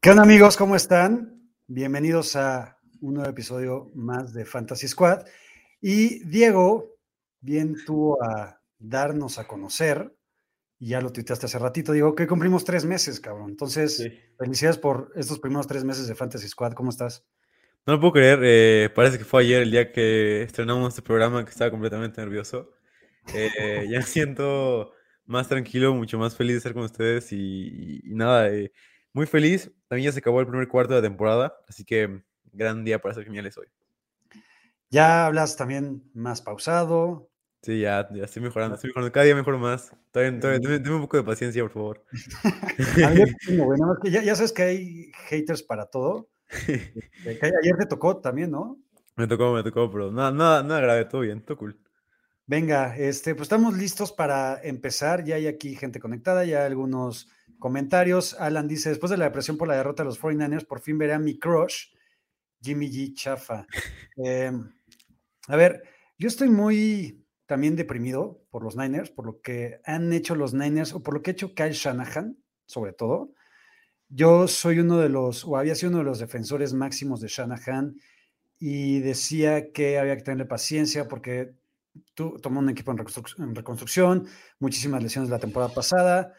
¿Qué onda amigos? ¿Cómo están? Bienvenidos a un nuevo episodio más de Fantasy Squad. Y Diego, bien tuvo a darnos a conocer, y ya lo tuiteaste hace ratito, digo que cumplimos tres meses, cabrón. Entonces, felicidades por estos primeros tres meses de Fantasy Squad. ¿Cómo estás? No lo puedo creer, eh, parece que fue ayer el día que estrenamos este programa que estaba completamente nervioso. Eh, ya siento más tranquilo, mucho más feliz de estar con ustedes y, y nada, eh, muy feliz. También ya se acabó el primer cuarto de la temporada, así que gran día para ser geniales hoy. Ya hablas también más pausado. Sí, ya, ya estoy mejorando, estoy mejorando. Cada día mejoro más. Todavía, todavía, un poco de paciencia, por favor. ya, ya, sabes que hay haters para todo. Ayer te tocó también, ¿no? Me tocó, me tocó, pero nada, nada, nada grave, todo bien, todo cool. Venga, este, pues estamos listos para empezar. Ya hay aquí gente conectada, ya algunos Comentarios, Alan dice, después de la depresión por la derrota de los 49ers, por fin veré a mi crush, Jimmy G. Chafa. Em, a ver, yo estoy muy también deprimido por los Niners, por lo que han hecho los Niners, o por lo que ha hecho Kyle Shanahan, sobre todo. Yo soy uno de los, o había sido uno de los defensores máximos de Shanahan, y decía que había que tenerle paciencia porque tú, tomó un equipo en en reconstrucción, muchísimas lesiones la temporada pasada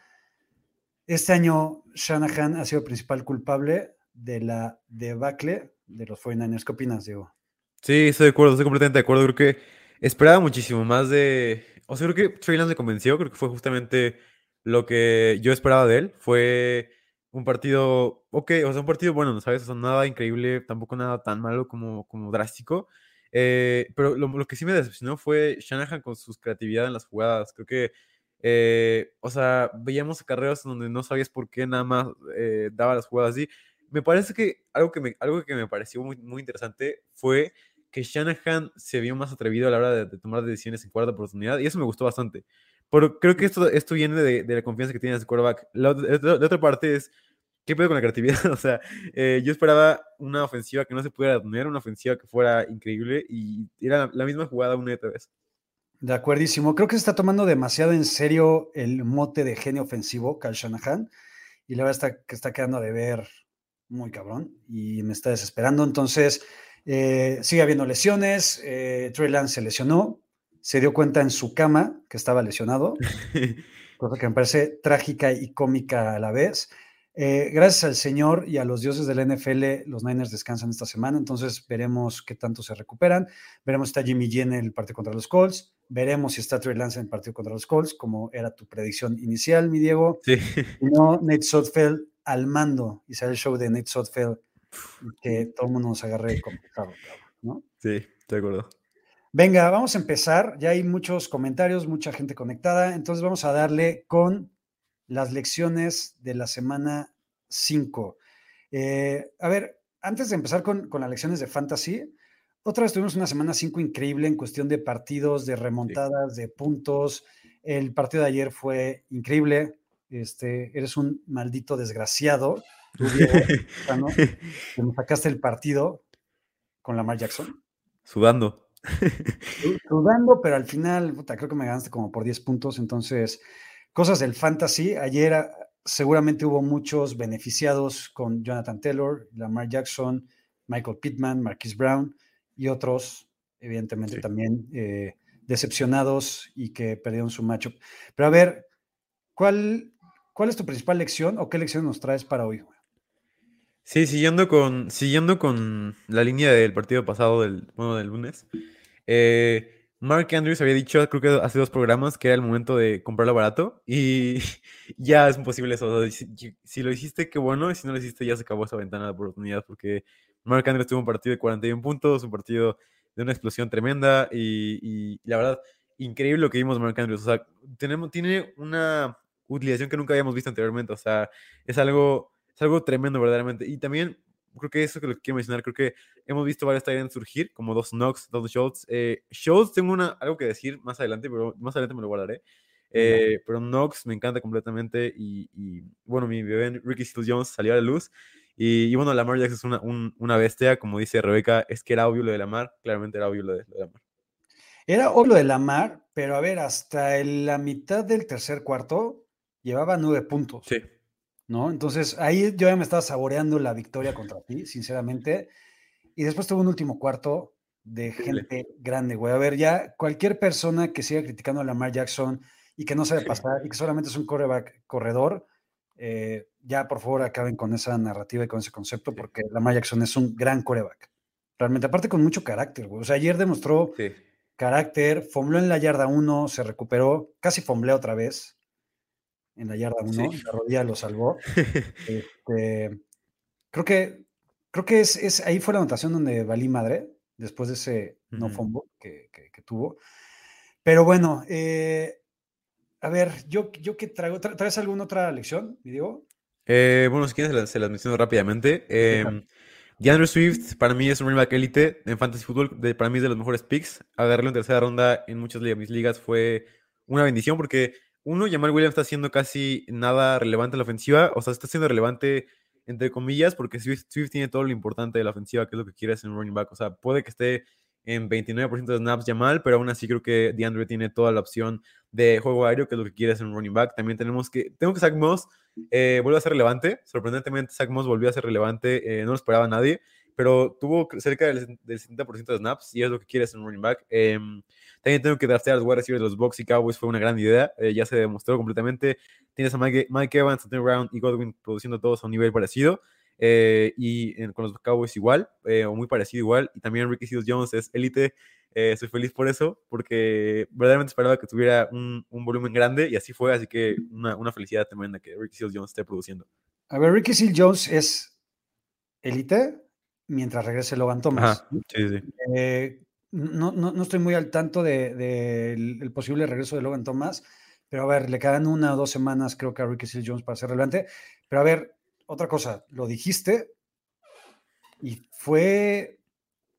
este año Shanahan ha sido el principal culpable de la debacle de los 49ers. ¿Qué opinas, Diego? Sí, estoy de acuerdo, estoy completamente de acuerdo. Creo que esperaba muchísimo más de... O sea, creo que Trey me convenció, creo que fue justamente lo que yo esperaba de él. Fue un partido, ok, o sea, un partido bueno, ¿no sabes? O sea, nada increíble, tampoco nada tan malo como, como drástico. Eh, pero lo, lo, que sí me decepcionó fue Shanahan con su creatividad en las jugadas. Creo que eh, o sea, veíamos carreras donde no sabías por qué nada más eh, daba las jugadas así. Me parece que algo que me, algo que me pareció muy, muy interesante fue que Shanahan se vio más atrevido a la hora de, tomar decisiones en cuarta oportunidad y eso me gustó bastante. Pero creo que esto, esto viene de, de la confianza que tiene ese quarterback. La, otra parte es, ¿qué pedo con la creatividad? o sea, eh, yo esperaba una ofensiva que no se pudiera detener, una ofensiva que fuera increíble y era la, la misma jugada una y otra vez. De acuerdísimo. Creo que se está tomando demasiado en serio el mote de genio ofensivo, Cal Shanahan, y la verdad está que está quedando de ver muy cabrón y me está desesperando. Entonces, eh, sigue habiendo lesiones. Eh, Trey Lance se lesionó, se dio cuenta en su cama que estaba lesionado, cosa que me parece trágica y cómica a la vez. Eh, gracias al Señor y a los dioses del NFL, los Niners descansan esta semana, entonces veremos qué tanto se recuperan. Veremos si está Jimmy G en el partido contra los Colts. Veremos si está Trey Lance en el partido contra los Colts, como era tu predicción inicial, mi Diego. Sí. no, Nate Sotfeld al mando y sale el show de Nate Sotfeld que todo el mundo nos agarre complicado, ¿no? Sí, de acuerdo. Venga, vamos a empezar. Ya hay muchos comentarios, mucha gente conectada. Entonces vamos a darle con las lecciones de la semana 5. Eh, a ver, antes de empezar con, las lecciones de fantasy, otra vez tuvimos una semana 5 increíble en cuestión de partidos, de remontadas, de puntos. El partido de ayer fue increíble. Este, eres un maldito desgraciado. Tú, que me sacaste el partido con Lamar Jackson. Sudando. Sudando, pero al final, puta, creo que me ganaste como por 10 puntos. Entonces, Cosas del fantasy. Ayer ah, seguramente hubo muchos beneficiados con Jonathan Taylor, Lamar Jackson, Michael Pittman, Marquis Brown y otros, evidentemente también eh, decepcionados y que perdieron su matchup. Pero a ver, ¿cuál, ¿cuál es tu principal lección o qué lección nos traes para hoy? Sí, siguiendo con, siguiendo con la línea del partido pasado, del, bueno, del lunes. Eh, Mark Andrews había dicho, creo que hace dos programas, que era el momento de comprarlo barato y ya es imposible eso. si, lo hiciste, qué bueno, y si no lo hiciste, ya se acabó esa ventana de oportunidad porque Mark Andrews tuvo un partido de 41 puntos, un partido de una explosión tremenda y, la verdad, increíble lo que vimos Mark Andrews. O sea, tenemos, tiene una utilización que nunca habíamos visto anteriormente. O sea, es algo, es algo tremendo verdaderamente. Y también creo que eso que lo quiero mencionar, creo que hemos visto varios Tyrants surgir, como dos Knox, dos Schultz. Eh, Schultz tengo una, algo que decir más adelante, pero más adelante me lo guardaré. Eh, pero Knox me encanta completamente y, bueno, mi bebé Ricky Steele Jones salió a la luz y, bueno, Lamar Jackson es una, una, bestia, como dice Rebeca, es que era obvio lo de Lamar, claramente era obvio lo de, lo de Lamar. Era obvio lo de Lamar, pero a ver, hasta la mitad del tercer cuarto llevaba nueve puntos. Sí. ¿No? Entonces ahí yo ya me estaba saboreando la victoria contra ti, sinceramente. Y después tuvo un último cuarto de gente grande, güey. A ver, ya cualquier persona que siga criticando a Lamar Jackson y que no sabe pasar y que solamente es un coreback corredor, eh, ya por favor acaben con esa narrativa y con ese concepto, porque Lamar Jackson es un gran coreback. Realmente, aparte con mucho carácter, güey. O sea, ayer demostró carácter, fombló en la yarda 1, se recuperó, casi fombleó otra vez en la yarda 1, la rodilla lo salvó. Este, creo que, creo que es, ahí fue la anotación donde valí madre, después de ese no fumble que, tuvo. Pero bueno, eh, a ver, yo, yo qué traigo, ¿traes alguna otra lección, mi Diego? Eh, bueno, si quieres se las, menciono rápidamente. Eh, DeAndre Swift para mí es un running back elite en fantasy football, para mí es de los mejores picks. Agarrarlo en tercera ronda en muchas de mis ligas fue una bendición porque uno, Jamal Williams está haciendo casi nada relevante en la ofensiva, o sea, está siendo relevante entre comillas, porque Swift, tiene todo lo importante de la ofensiva, que es lo que quiere hacer un running back. O sea, puede que esté en 29% de snaps Jamal, pero aún así creo que DeAndre tiene toda la opción de juego aéreo, que es lo que quiere hacer un running back. También tenemos que, tengo que Zach Moss eh, vuelve a ser relevante. Sorprendentemente, Zach Moss volvió a ser relevante, eh, no lo esperaba nadie, pero tuvo cerca del, 70% de snaps y es lo que quiere hacer un running back. Eh, también tengo que draftear a los wide receivers de los Bucks y Cowboys, fue una gran idea, eh, ya se demostró completamente. Tienes a Mike, Evans, Anthony Brown y Godwin produciendo todos a un nivel parecido. Eh, y con los Cowboys igual, eh, o muy parecido igual. Y también Ricky Seals Jones es élite. estoy feliz por eso, porque verdaderamente esperaba que tuviera un, un volumen grande y así fue. Así que una, una felicidad tremenda que Ricky Seals Jones esté produciendo. A ver, Ricky Seals Jones es élite mientras regrese Logan Thomas. sí, sí no, no, estoy muy al tanto del de, posible regreso de Logan Thomas, pero a ver, le quedan una o dos semanas, creo que a Ricky Seals Jones para ser relevante. Pero a ver, otra cosa, lo dijiste y fue,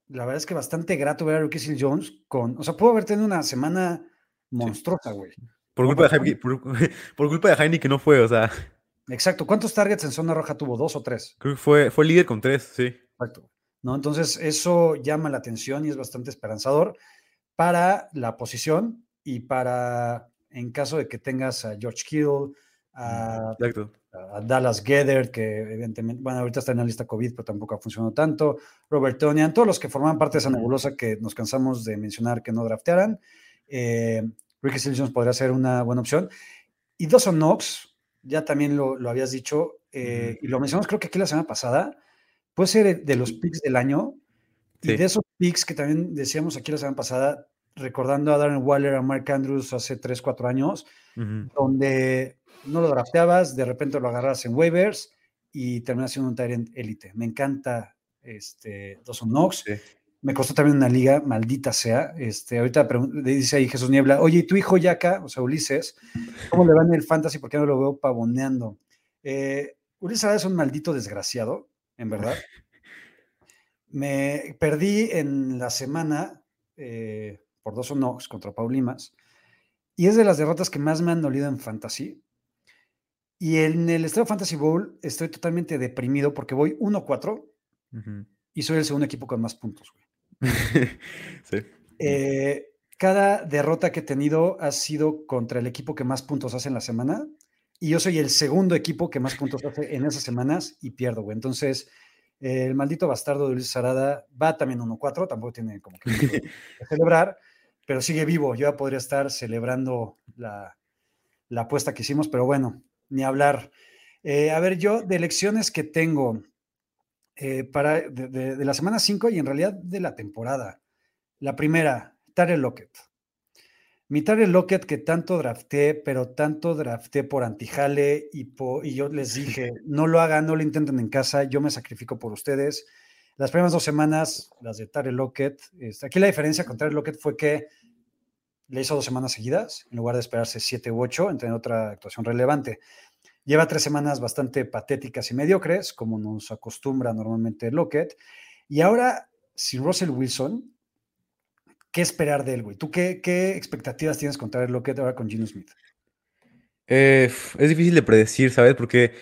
la verdad es que bastante grato ver a Ricky Seals Jones con, o sea, pudo haber tenido una semana monstruosa, güey. Por, culpa de Jaime, por, culpa de que no fue, o sea. Exacto. ¿Cuántos targets en zona roja tuvo? ¿Dos o tres? Creo que fue, fue líder con tres, sí. Exacto. ¿no? Entonces, eso llama la atención y es bastante esperanzador para la posición y para, en caso de que tengas a George Kittle, a, Dallas Gedder, que evidentemente, bueno, ahorita está en la lista COVID, pero tampoco ha funcionado tanto, Robert Tonian, todos los que forman parte de esa nebulosa que nos cansamos de mencionar que no draftearan, eh, Ricky Jones podría ser una buena opción. Y Dawson Knox, ya también lo, habías dicho, eh, y lo mencionamos creo que aquí la semana pasada, puede ser de los picks del año. Y de esos picks que también decíamos aquí la semana pasada, recordando a Darren Waller, a Mark Andrews hace 3, 4 años, donde no lo drafteabas, de repente lo agarras en waivers y terminas siendo un Tyrant élite. Me encanta este Dawson Knox. Me costó también una liga, maldita sea. Este, ahorita dice ahí Jesús Niebla, oye, ¿y tu hijo Yaka, o sea, Ulises, cómo le va en el fantasy? ¿Por qué no lo veo pavoneando? Eh, Ulises es un maldito desgraciado en verdad. Me perdí en la semana eh, por dos o Knox contra Paulimas y es de las derrotas que más me han dolido en Fantasy. Y en el Estado Fantasy Bowl estoy totalmente deprimido porque voy 1-4 y soy el segundo equipo con más puntos. Eh, cada derrota que he tenido ha sido contra el equipo que más puntos hace en la semana y yo soy el segundo equipo que más puntos hace en esas semanas y pierdo. Entonces, el maldito bastardo de Luis Sarada va también 1-4, tampoco tiene como que, celebrar, pero sigue vivo. Yo ya podría estar celebrando la, apuesta que hicimos, pero bueno, ni hablar. Eh, a ver, yo de elecciones que tengo eh, para de, la semana 5 y en realidad de la temporada. La primera, Tare Lockett. Mi Tyler Lockett que tanto drafté, pero tanto drafté por antijale y, y yo les dije, no lo hagan, no lo intenten en casa, yo me sacrifico por ustedes. Las primeras dos semanas, las de Tyler Lockett, este, aquí la diferencia con Tyler Lockett fue que le hizo dos semanas seguidas, en lugar de esperarse siete u ocho en tener otra actuación relevante. Lleva tres semanas bastante patéticas y mediocres, como nos acostumbra normalmente Lockett. Y ahora, sin Russell Wilson, ¿qué esperar de él, güey? ¿Tú qué, expectativas tienes contra el Lockett ahora con Gino Smith? Eh, es difícil de predecir, ¿sabes? Porque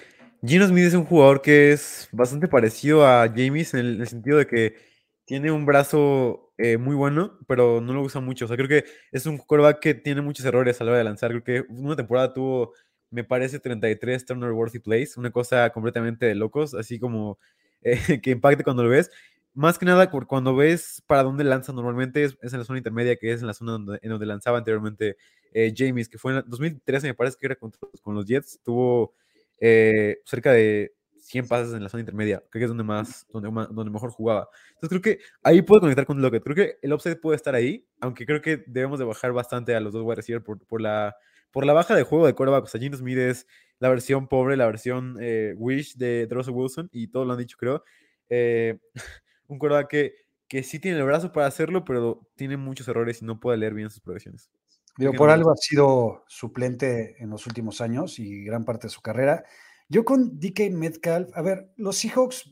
Gino Smith es un jugador que es bastante parecido a James en el, sentido de que tiene un brazo eh, muy bueno, pero no lo usa mucho. O sea, creo que es un quarterback que tiene muchos errores a la hora de lanzar. Creo que una temporada tuvo, me parece, 33 turner worthy plays, una cosa completamente de locos, así como eh, que impacte cuando lo ves. Más que nada, cuando ves para dónde lanza normalmente, es, en la zona intermedia, que es en la zona en donde lanzaba anteriormente eh, James, que fue en 2013, me parece que era con, con los Jets, tuvo eh, cerca de 100 pases en la zona intermedia, creo que es donde más, donde, donde mejor jugaba. Entonces creo que ahí puede conectar con Lockett. Creo que el upside puede estar ahí, aunque creo que debemos de bajar bastante a los dos wide receivers por, la, por la baja de juego de quarterback. O sea, Gino Smith es la versión pobre, la versión eh, wish de Russell Wilson, y todos lo han dicho, creo. Eh, un quarterback que, que sí tiene el brazo para hacerlo, pero tiene muchos errores y no puede leer bien sus progresiones. Digo, por algo ha sido suplente en los últimos años y gran parte de su carrera. Yo con DK Metcalf, a ver, los Seahawks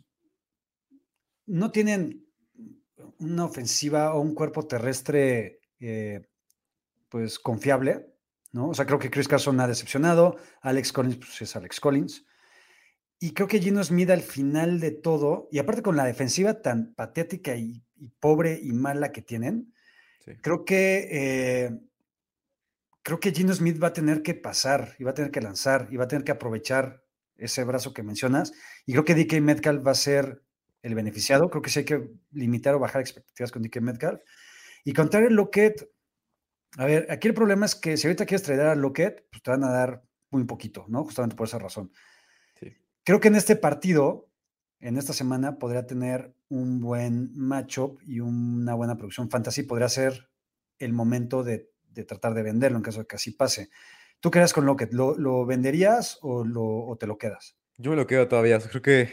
no tienen una ofensiva o un cuerpo terrestre eh, pues confiable, ¿no? O sea, creo que Chris Carson ha decepcionado, Alex Collins pues es Alex Collins. Y creo que Gino Smith al final de todo, y aparte con la defensiva tan patética y, pobre y mala que tienen, creo que eh, creo que Gino Smith va a tener que pasar y va a tener que lanzar y va a tener que aprovechar ese brazo que mencionas. Y creo que DK Metcalf va a ser el beneficiado. Creo que sí hay que limitar o bajar expectativas con DK Metcalf. Y contar el Lockett, a ver, aquí el problema es que si ahorita quieres traer a Lockett, pues te van a dar muy poquito, ¿no? Justamente por esa razón. Creo que en este partido, en esta semana, podría tener un buen matchup y una buena producción fantasy. Podría ser el momento de tratar de venderlo en caso de que así pase. ¿Tú qué con Lockett? ¿Lo, ¿Lo, venderías o, te lo quedas? Yo me lo quedo todavía. creo que,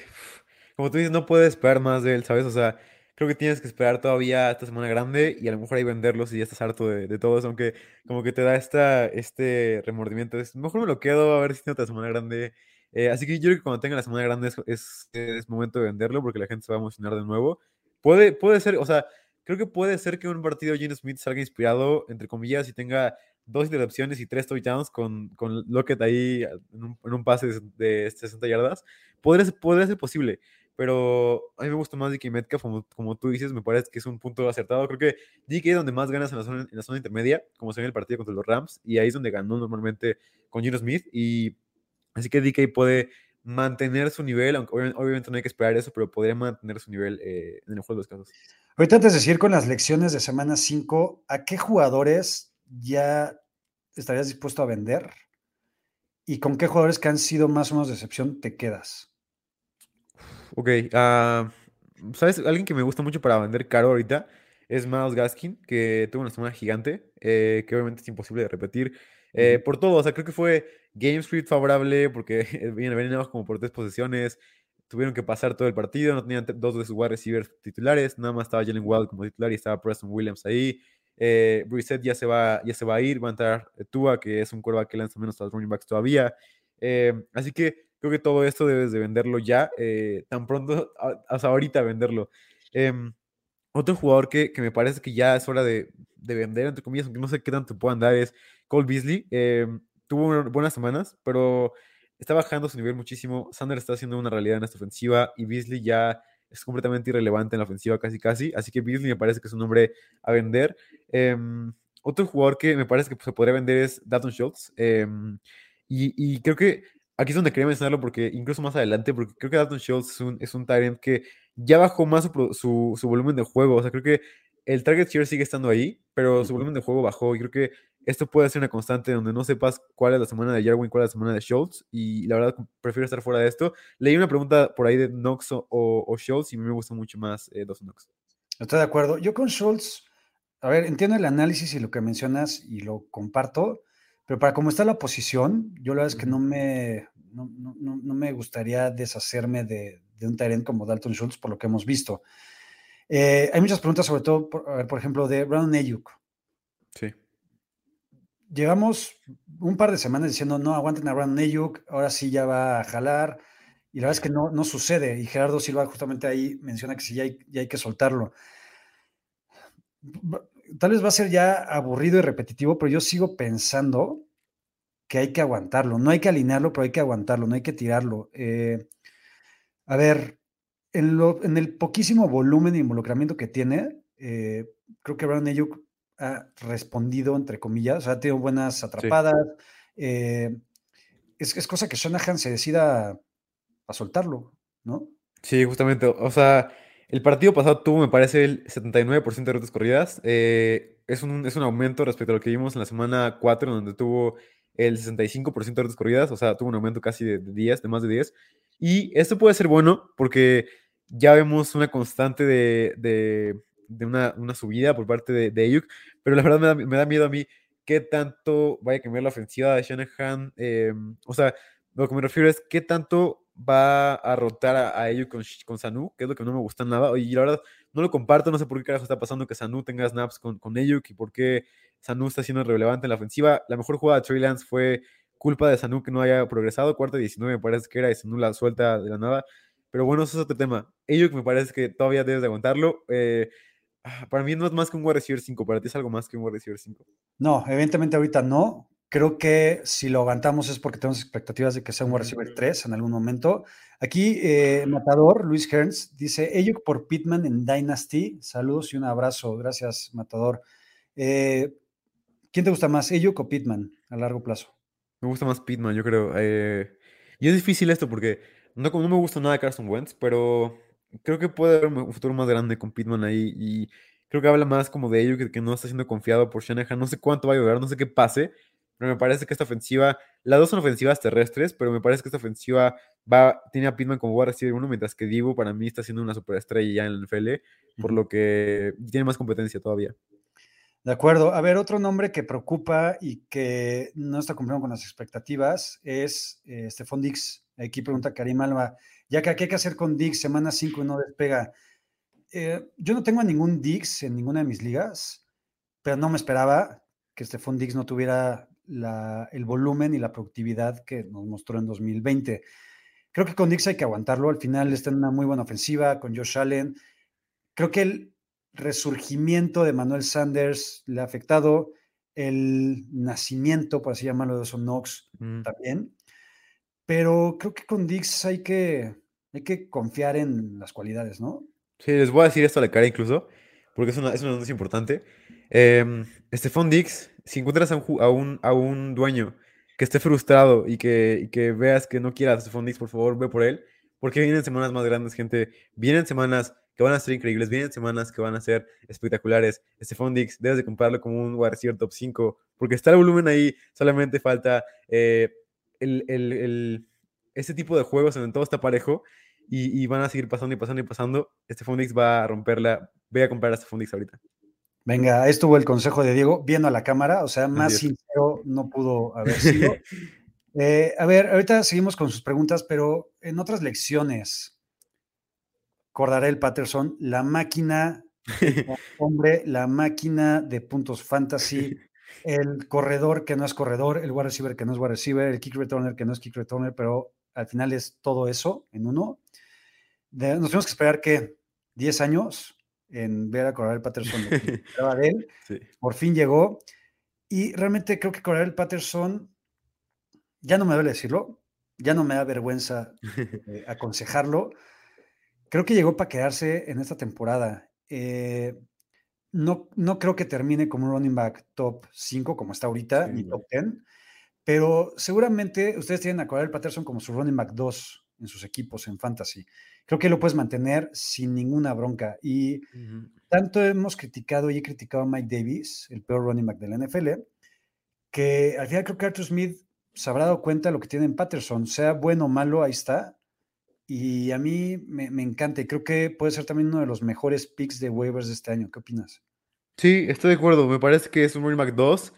como tú dices, no puedes esperar más de él, ¿sabes? O sea, creo que tienes que esperar todavía esta semana grande y a lo mejor ahí venderlos y ya estás harto de, todo eso, aunque como que te da esta, este remordimiento. Mejor me lo quedo a ver si tiene otra semana grande. Eh, así que yo creo que cuando tenga la semana grande es, es, momento de venderlo porque la gente se va a emocionar de nuevo. Puede, puede ser, o sea, creo que puede ser que un partido Gene Smith salga inspirado, entre comillas, y tenga dos intercepciones y tres touchdowns con, con Lockett ahí en un, pase de, 60 yardas. Podría, podría, ser posible, pero a mí me gusta más DK Metcalf, como, como tú dices, me parece que es un punto acertado. Creo que DK es donde más ganas en la zona, en la zona intermedia, como se ve en el partido contra los Rams, y ahí es donde ganó normalmente con Gino Smith. Y así que DK puede mantener su nivel, aunque obviamente no hay que esperar eso, pero podría mantener su nivel eh, en el juego de los casos. Ahorita antes de decir con las lecciones de semana 5, ¿a qué jugadores ya estarías dispuesto a vender? ¿Y con qué jugadores que han sido más o menos de excepción te quedas? Ok, uh, ¿sabes? Alguien que me gusta mucho para vender caro ahorita es Miles Gaskin, que tuvo una semana gigante, eh, que obviamente es imposible de repetir. Eh, por todo, o sea, creo que fue Game Street favorable porque viene como por tres posiciones tuvieron que pasar todo el partido, no tenían dos de sus wide receivers titulares, nada más estaba Jalen Wild como titular y estaba Preston Williams ahí. Eh, ya se, va, ya se va a ir, va a entrar Tua, que es un quarterback que lanza menos a los running backs todavía. Eh, así que creo que todo esto debes de venderlo ya, eh, tan pronto, hasta ahorita venderlo. Em, otro jugador que, que, me parece que ya es hora de, de, vender, entre comillas, aunque no sé qué tanto puedan dar, es Cole Beasley. Em, tuvo buenas semanas, pero está bajando su nivel muchísimo. Sander está haciendo una realidad en esta ofensiva y Beasley ya es completamente irrelevante en la ofensiva casi casi. Así que Beasley me parece que es un hombre a vender. Em, otro jugador que me parece que se podría vender es Dalton Schultz. Em, y, creo que aquí es donde quería mencionarlo porque incluso más adelante, porque creo que Dalton Schultz es un, es un Tyrant que ya bajó más su, su, volumen de juego. O sea, creo que el target share sigue estando ahí, pero su volumen de juego bajó y creo que esto puede ser una constante donde no sepas cuál es la semana de Jarwin, cuál es la semana de Schultz y la verdad prefiero estar fuera de esto. Leí una pregunta por ahí de Knox o, o Schultz y a mí me gusta mucho más eh, dos Knox. Estoy de acuerdo. Yo con Schultz, a ver, entiendo el análisis y lo que mencionas y lo comparto, pero para cómo está la posición, yo la verdad es que no me, no, me gustaría deshacerme de, de un Tyrant como Dalton Schultz por lo que hemos visto. Eh, hay muchas preguntas, sobre todo, por, ejemplo, de Brown Ayuk. Sí. llevamos un par de semanas diciendo, no, aguanten a Brandon Ayuk, ahora sí ya va a jalar, y la verdad es que no, no sucede, y Gerardo Silva justamente ahí menciona que sí, ya hay, ya hay que soltarlo. Tal vez va a ser ya aburrido y repetitivo, pero yo sigo pensando que hay que aguantarlo, no hay que alinearlo, pero hay que aguantarlo, no hay que tirarlo. Eh, a ver, en, lo, en, el poquísimo volumen de involucramiento que tiene, eh, creo que Brandon Ayuk ha respondido, entre comillas, o sea, ha tenido buenas atrapadas. Sí. Eh, es, es, cosa que Shanahan se decida a soltarlo, ¿no? Sí, justamente. O sea, el partido pasado tuvo, me parece, el 79% de rutas corridas. Eh, es, un, es un aumento respecto a lo que vimos en la semana 4, donde tuvo el 65% de rutas corridas. O sea, tuvo un aumento casi de 10, de más de 10. Y esto puede ser bueno porque ya vemos una constante de, de, de una, una, subida por parte de, de Ayuk, pero la verdad me da, me da, miedo a mí qué tanto vaya a cambiar la ofensiva de Shanahan. Eh, o sea, lo que me refiero es qué tanto va a rotar a, a Ayuk con, Sanu, que es lo que no me gusta nada. Y la verdad, no lo comparto, no sé por qué carajo está pasando que Sanu tenga snaps con, con y por qué Sanu está siendo relevante en la ofensiva. La mejor jugada de Trey Lance fue culpa de Sanu que no haya progresado. Cuarta 19 me parece que era y Sanu la suelta de la nada. Pero bueno, eso es otro tema. Ayuk me parece que todavía debes de aguantarlo. Eh, para mí no es más que un wide receiver 5, para ti es algo más que un wide receiver 5. No, evidentemente ahorita no. Creo que si lo aguantamos es porque tenemos expectativas de que sea un wide receiver 3 en algún momento. Aquí, eh, Matador, Luis Hearns, dice Ayuk por Pittman en Dynasty. Saludos y un abrazo. Gracias, Matador. Eh, ¿Quién te gusta más, Ayuk o Pittman a largo plazo? Me gusta más Pittman, yo creo. Eh, y es difícil esto porque no, no me gusta nada de Carson Wentz, pero creo que puede haber un futuro más grande con Pittman ahí y creo que habla más como de ello que, que no está siendo confiado por Shanahan. No sé cuánto va a llover, no sé qué pase, pero me parece que esta ofensiva, las dos son ofensivas terrestres, pero me parece que esta ofensiva va, tiene a Pittman como va a recibir uno, mientras que Divo para mí está siendo una superestrella ya en el NFL, por lo que tiene más competencia todavía. De acuerdo. A ver, otro nombre que preocupa y que no está cumpliendo con las expectativas es eh, Stephon Dix. Aquí pregunta Karim Alba, ya que ¿qué hay que hacer con Dix? Semana 5 y no despega. Eh, yo no tengo a ningún Dix en ninguna de mis ligas, pero no me esperaba que Stephon Dix no tuviera la, el volumen y la productividad que nos mostró en 2020. Creo que con Dix hay que aguantarlo. Al final está en una muy buena ofensiva con Josh Allen. Creo que el resurgimiento de Manuel Sanders le ha afectado. El nacimiento, por así llamarlo, de Son Knox mm. también. Pero creo que con Dix hay que, hay que confiar en las cualidades, ¿no? Sí, les voy a decir esto a la cara incluso, porque es una, es una noticia importante. Eh, Stephon Dix, si encuentras a un, a, un, a un, dueño que esté frustrado y que, que veas que no quiera a Stephon Dix, por favor, ve por él, porque vienen semanas más grandes, gente. Vienen semanas que van a ser increíbles, vienen semanas que van a ser espectaculares. Stephon Dix, debes de comprarlo como un wide top 5, porque está el volumen ahí, solamente falta eh, el, el, el, ese tipo de juegos en todo está parejo y, y, van a seguir pasando y pasando y pasando. Stephon Dix va a romperla. Voy a comprar a Stephon Dix ahorita. Venga, estuvo el consejo de Diego viendo a la cámara, o sea, más sincero no pudo haber sido. eh, a ver, ahorita seguimos con sus preguntas, pero en otras lecciones, el Patterson, la máquina, hombre, la máquina de puntos fantasy, el corredor que no es corredor, el wide receiver que no es wide receiver, el kick returner que no es kick returner, pero al final es todo eso en uno. De, nos tenemos que esperar que 10 años en ver a Cordarel Patterson de él. Sí. Por fin llegó. Y realmente creo que Cordarel Patterson, ya no me duele decirlo, ya no me da vergüenza eh, aconsejarlo. Creo que llegó para quedarse en esta temporada. Eh, no, no creo que termine como un running back top 5 como está ahorita, sí, ni top 10, pero seguramente ustedes tienen a Cordarel Patterson como su running back 2 en sus equipos en fantasy creo que lo puedes mantener sin ninguna bronca. Y uh -huh. tanto hemos criticado y he criticado a Mike Davis, el peor running back de la NFL, que al final creo que Arthur Smith se habrá dado cuenta de lo que tiene en Patterson, sea bueno o malo, ahí está. Y a mí me, me, encanta y creo que puede ser también uno de los mejores picks de waivers de este año. ¿Qué opinas? Sí, estoy de acuerdo. Me parece que es un running back 2,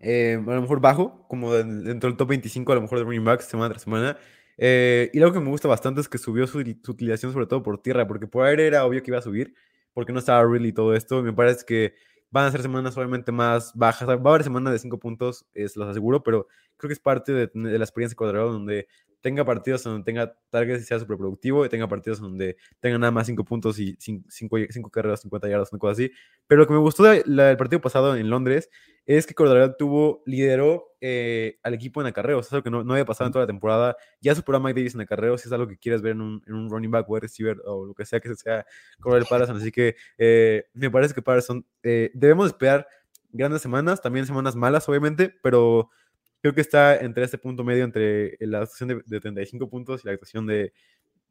eh, a lo mejor bajo, como dentro del top 25, a lo mejor de running backs semana tras semana. Eh, y algo que me gusta bastante es que subió su, utilización sobre todo por tierra, porque por aire era obvio que iba a subir, porque no estaba really todo esto. Me parece que van a ser semanas obviamente más bajas. Va a haber semanas de 5 puntos, es, los aseguro, pero creo que es parte de, de la experiencia cuadrada donde tenga partidos donde tenga targets y sea súper productivo, y tenga partidos donde tenga nada más 5 puntos y 5 carreras, 50 yardas, una cosa así. Pero lo que me gustó del partido pasado en Londres es que Cordero tuvo, lideró eh, al equipo en acarreos, es algo que no, no, había pasado en toda la temporada. Ya superó a Mike Davis en acarreos, si es algo que quieres ver en un, en un running back o receiver o lo que sea que sea Cordero Patterson. Así que eh, me parece que Patterson eh, debemos esperar grandes semanas, también semanas malas, obviamente, pero creo que está entre este punto medio, entre la actuación de, 35 puntos y la actuación de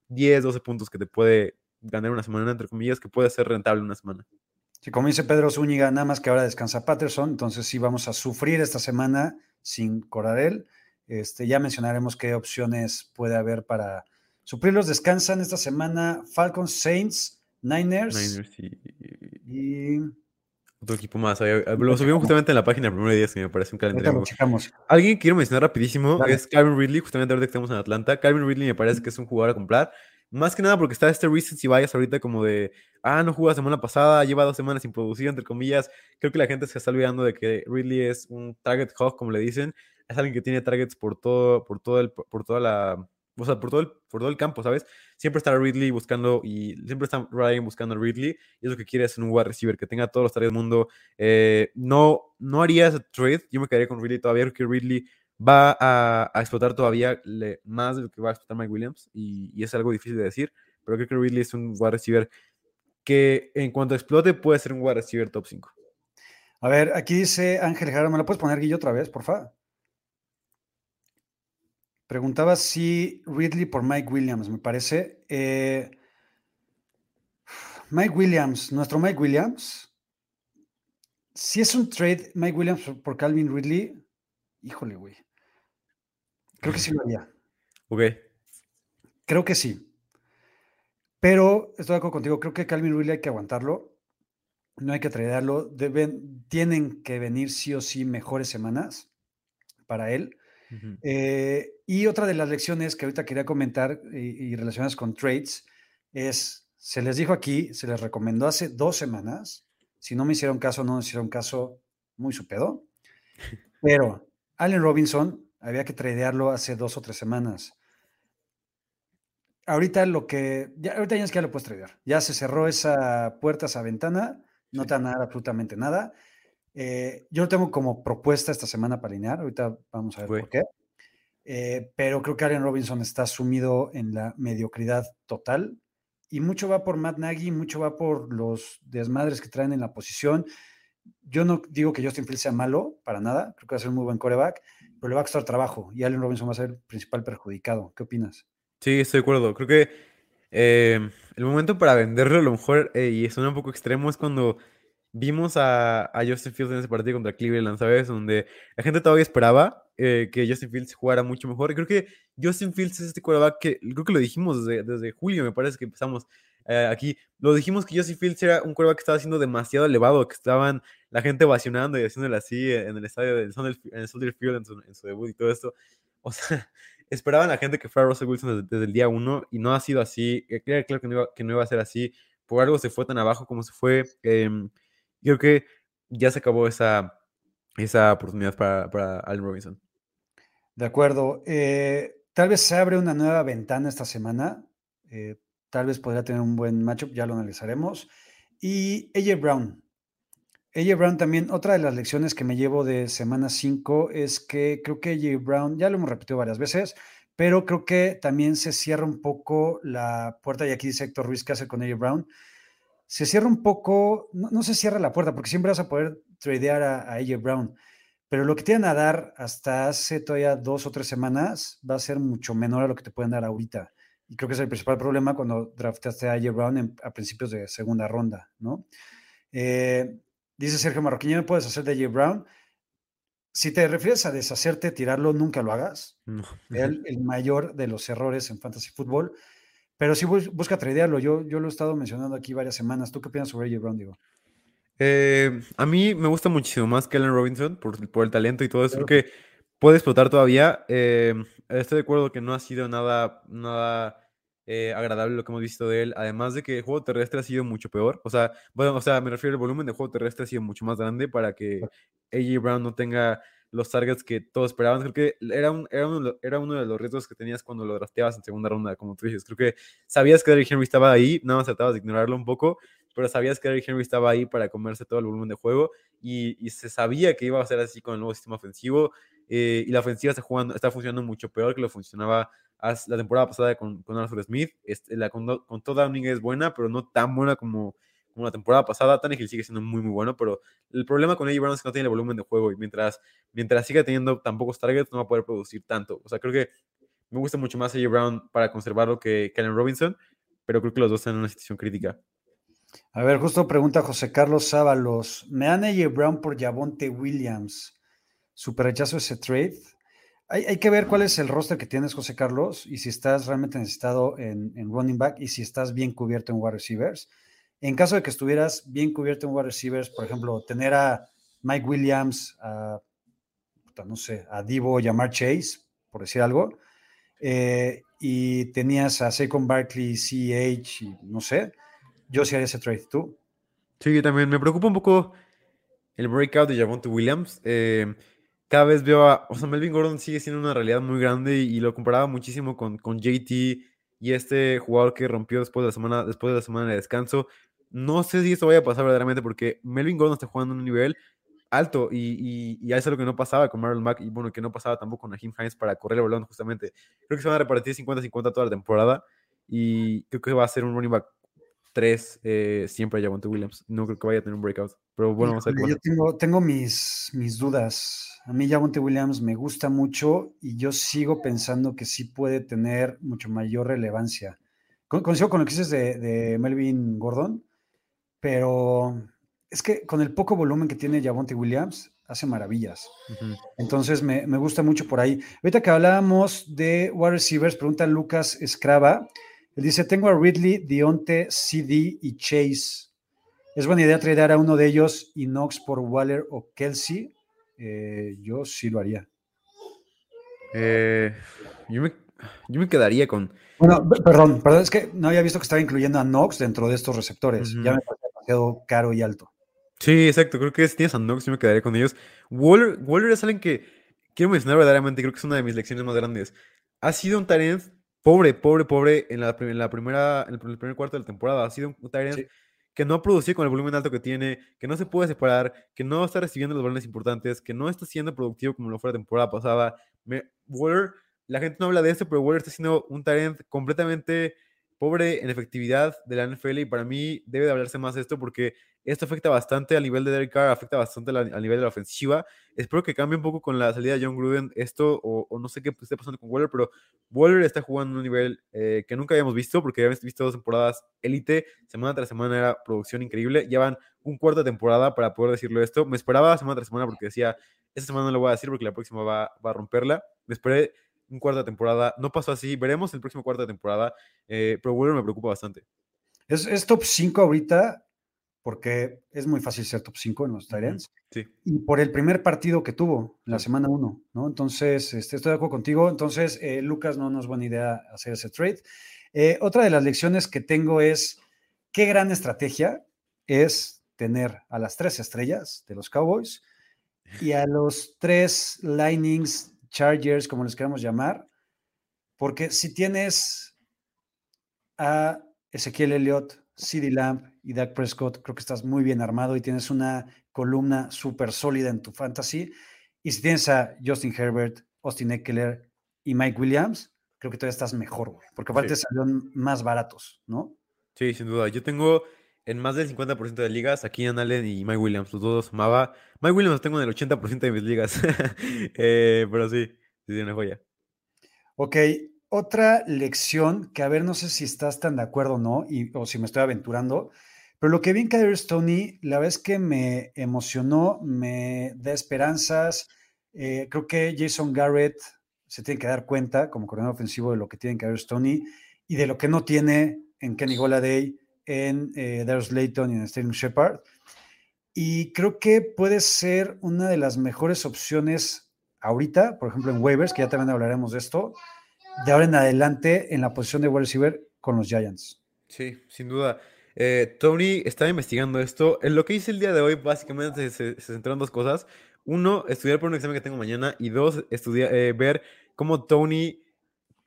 10, 12 puntos que te puede ganar una semana, entre comillas, que puede ser rentable una semana. Sí, como dice Pedro Zúñiga, nada más que ahora descansa Patterson, entonces sí vamos a sufrir esta semana sin Coradel. Este, ya mencionaremos qué opciones puede haber para suplirlos. Descansan esta semana Falcons, Saints, Niners, Niners y... y otro equipo más. Lo subimos justamente en la página primero día, que me parece un calendario. Alguien que quiero mencionar rapidísimo es Calvin Ridley, justamente ahorita que estamos en Atlanta. Calvin Ridley me parece que es un jugador a comprar. Más que nada porque está este si vayas ahorita como de, ah, no jugó la semana pasada, lleva dos semanas sin producir, entre comillas. Creo que la gente se está olvidando de que Ridley es un target hawk, como le dicen. Es alguien que tiene targets por todo, por todo el, por toda la, o sea, por todo, el, por todo el campo, ¿sabes? Siempre está Ridley buscando y siempre está Ryan buscando a Ridley y es lo que quiere es un wide receiver que tenga todos los tareas del mundo. Eh, no, no haría ese trade, yo me quedaría con Ridley todavía porque Ridley va a, explotar todavía más de lo que va a explotar Mike Williams y, y, es algo difícil de decir, pero creo que Ridley es un wide receiver que en cuanto explote puede ser un wide receiver top 5. A ver, aquí dice Ángel Jara, ¿me lo puedes poner Guillo otra vez, por favor? Preguntaba si Ridley por Mike Williams, me parece. Eh, Mike Williams, nuestro Mike Williams. Si es un trade Mike Williams por Calvin Ridley, híjole, güey. Creo que sí lo haría. Ok. Creo que sí. Pero estoy de acuerdo contigo. Creo que Calvin Ridley hay que aguantarlo. No hay que tradearlo. Deben, tienen que venir sí o sí mejores semanas para él. Eh, y otra de las lecciones que ahorita quería comentar y, relacionadas con trades es, se les dijo aquí, se les recomendó hace dos semanas, si no me hicieron caso, no me hicieron caso, muy su pedo, pero Allen Robinson había que tradearlo hace dos o tres semanas. Ahorita lo que, ya, ahorita ya es que ya lo puedes tradear, ya se cerró esa puerta, esa ventana, no te van a dar absolutamente nada. Eh, yo lo tengo como propuesta esta semana para alinear, ahorita vamos a ver por qué. Eh, pero creo que Allen Robinson está sumido en la mediocridad total y mucho va por Matt Nagy, mucho va por los desmadres que traen en la posición. Yo no digo que Justin Fields sea malo, para nada, creo que va a ser un muy buen coreback, pero le va a costar trabajo y Allen Robinson va a ser el principal perjudicado. ¿Qué opinas? Sí, estoy de acuerdo. Creo que eh, el momento para venderlo a lo mejor, y suena un poco extremo, es cuando vimos a, a, Justin Fields en ese partido contra Cleveland, ¿sabes? Donde la gente todavía esperaba eh, que Justin Fields jugara mucho mejor. Y creo que Justin Fields es este quarterback que, creo que lo dijimos desde, desde julio, me parece que empezamos eh, aquí. Lo dijimos que Justin Fields era un quarterback que estaba siendo demasiado elevado, que estaban la gente ovacionando y haciéndole así en el estadio de en el Soldier Field en su, debut y todo esto. O sea, esperaban la gente que fuera Russell Wilson desde, el día uno y no ha sido así. Claro, claro que, no iba, que no iba a ser así. Por algo se fue tan abajo como se fue. Eh, creo que ya se acabó esa, esa oportunidad para, para Allen Robinson. De acuerdo. Eh, tal vez se abre una nueva ventana esta semana. Eh, tal vez podría tener un buen matchup, ya lo analizaremos. Y AJ Brown. AJ Brown también, otra de las lecciones que me llevo de semana 5 es que creo que AJ Brown, ya lo hemos repetido varias veces, pero creo que también se cierra un poco la puerta, y aquí dice Héctor Ruiz, ¿qué hace con AJ Brown? Se cierra un poco, no, se cierra la puerta, porque siempre vas a poder tradear a, AJ Brown, pero lo que tienen a dar hasta hace todavía dos o tres semanas va a ser mucho menor a lo que te pueden dar ahorita. Y creo que es el principal problema cuando draftaste a AJ Brown a principios de segunda ronda, ¿no? Eh, dice Sergio Marroquín, ¿no puedes hacer de AJ Brown? Si te refieres a deshacerte, tirarlo, nunca lo hagas. El, el mayor de los errores en fantasy fútbol pero sí busca tradearlo. Yo, yo lo he estado mencionando aquí varias semanas. ¿Tú qué opinas sobre AJ Brown, digo? Eh, a mí me gusta muchísimo más que Allen Robinson por, por el talento y todo eso. Creo que puede explotar todavía. Eh, estoy de acuerdo que no ha sido nada, nada eh, agradable lo que hemos visto de él. Además de que el juego terrestre ha sido mucho peor. O sea, bueno, o sea, me refiero al volumen de juego terrestre ha sido mucho más grande para que AJ Brown no tenga los targets que todos esperaban. Creo que era, un, era, uno, era uno de los retos que tenías cuando lo drafteabas en segunda ronda, como tú dices. Creo que sabías que Derrick Henry estaba ahí, nada más tratabas de ignorarlo un poco, pero sabías que Derrick Henry estaba ahí para comerse todo el volumen de juego y, se sabía que iba a ser así con el nuevo sistema ofensivo. Eh, y la ofensiva está, jugando, está funcionando mucho peor que lo funcionaba la temporada pasada con, con Arthur Smith. Este, la, con, con toda Downing es buena, pero no tan buena como, como la temporada pasada. Tannehill sigue siendo muy, muy bueno, pero el problema con AJ Brown es que no tiene el volumen de juego y mientras, mientras siga teniendo tan pocos targets, no va a poder producir tanto. O sea, creo que me gusta mucho más AJ Brown para conservarlo que Kellen Robinson, pero creo que los dos están en una situación crítica. A ver, justo pregunta José Carlos Sábalos. ¿Me dan AJ Brown por Javonte Williams? Super rechazo ese trade. Hay, que ver cuál es el roster que tienes, José Carlos, y si estás realmente necesitado en, running back y si estás bien cubierto en wide receivers. En caso de que estuvieras bien cubierto en wide receivers, por ejemplo, tener a Mike Williams, a, no sé, a Divo y a Mark Chase, por decir algo, eh, y tenías a Saquon Barkley, CH, y no sé, yo sí haría ese trade. ¿Tú? Sí, también me preocupa un poco el breakout de Javonte Williams. Eh, cada vez veo a, o sea, Melvin Gordon sigue siendo una realidad muy grande y, lo comparaba muchísimo con, con, JT y este jugador que rompió después de la semana, después de la semana de descanso. No sé si esto vaya a pasar verdaderamente porque Melvin Gordon está jugando en un nivel alto y, y, y eso es lo que no pasaba con Marlon Mack y bueno, que no pasaba tampoco con Jim Hines para correr el balón justamente. Creo que se van a repartir 50-50 toda la temporada y creo que va a ser un running back 3 eh, siempre a Javonte Williams. No creo que vaya a tener un breakout. Pero bueno, vamos a ver. Yo tengo, tengo mis, mis dudas. A mí Javonte Williams me gusta mucho y yo sigo pensando que sí puede tener mucho mayor relevancia. Coincido con lo que dices de, Melvin Gordon, pero es que con el poco volumen que tiene Javonte Williams, hace maravillas. Entonces me, me, gusta mucho por ahí. Ahorita que hablábamos de wide receivers, pregunta Lucas Escrava dice, tengo a Ridley, Dionte, CD y Chase. ¿Es buena idea tradear a uno de ellos y Knox por Waller o Kelsey? Eh, yo sí lo haría. Eh, yo, me, quedaría con... Bueno, perdón, perdón, es que no había visto que estaba incluyendo a Knox dentro de estos receptores. Ya me demasiado caro y alto. Sí, exacto. Creo que si tienes a Knox, yo me quedaría con ellos. Waller, Waller es alguien que quiero mencionar verdaderamente. Creo que es una de mis lecciones más grandes. Ha sido un talent pobre, pobre, pobre en la, la primera, en el, primer cuarto de la temporada. Ha sido un Tyrant que no ha producido con el volumen alto que tiene, que no se puede separar, que no está recibiendo los balones importantes, que no está siendo productivo como lo fue la temporada pasada. Me, Waller, la gente no habla de esto, pero Waller está siendo un Tyrant completamente pobre en efectividad de la NFL y para mí debe de hablarse más de esto porque esto afecta bastante al nivel de Derek Carr, afecta bastante al nivel de la ofensiva. Espero que cambie un poco con la salida de John Gruden esto o, no sé qué esté pasando con Waller, pero Waller está jugando un nivel eh, que nunca habíamos visto porque habíamos visto dos temporadas élite, semana tras semana era producción increíble. Llevan un cuarto de temporada para poder decirlo esto. Me esperaba semana tras semana porque decía, esta semana no lo voy a decir porque la próxima va, va a romperla. Me esperé un cuarto de temporada. No pasó así. Veremos el próximo cuarto de temporada. Eh, pero Waller me preocupa bastante. Es, top 5 ahorita porque es muy fácil ser top 5 en los Tyrants. Sí. Y por el primer partido que tuvo, la semana 1, ¿no? Entonces, este, estoy de acuerdo contigo. Entonces, eh, Lucas, no nos es buena idea hacer ese trade. Eh, otra de las lecciones que tengo es qué gran estrategia es tener a las tres estrellas de los Cowboys y a los tres linings Chargers, como les queramos llamar, porque si tienes a Ezequiel Elliott, CeeDee Lamb y Dak Prescott, creo que estás muy bien armado y tienes una columna súper sólida en tu fantasy. Y si tienes a Justin Herbert, Austin Eckler y Mike Williams, creo que todavía estás mejor, güey, porque aparte salieron más baratos, ¿no? Sí, sin duda. Yo tengo en más del 50% de ligas a Keenan Allen y Mike Williams. Los dos sumaba. Mike Williams los tengo en el 80% de mis ligas. Eh, pero sí, sí, una joya. Ok, otra lección que a ver, no sé si estás tan de acuerdo o no, y, o si me estoy aventurando, pero lo que vi en Kyler Stoney, la vez que me emocionó, me da esperanzas. Eh, creo que Jason Garrett se tiene que dar cuenta como coordinador ofensivo de lo que tiene Kyler Stoney y de lo que no tiene en Kenny Goladay en eh, Darius Layton y en Sterling Shepard. Y creo que puede ser una de las mejores opciones ahorita, por ejemplo en waivers, que ya también hablaremos de esto, de ahora en adelante en la posición de wide receiver, con los Giants. Sí, sin duda. Eh, Tony estaba investigando esto. En lo que hice el día de hoy, básicamente se, se, centró en dos cosas. Uno, estudiar por un examen que tengo mañana. Y dos, estudiar, eh, ver cómo Tony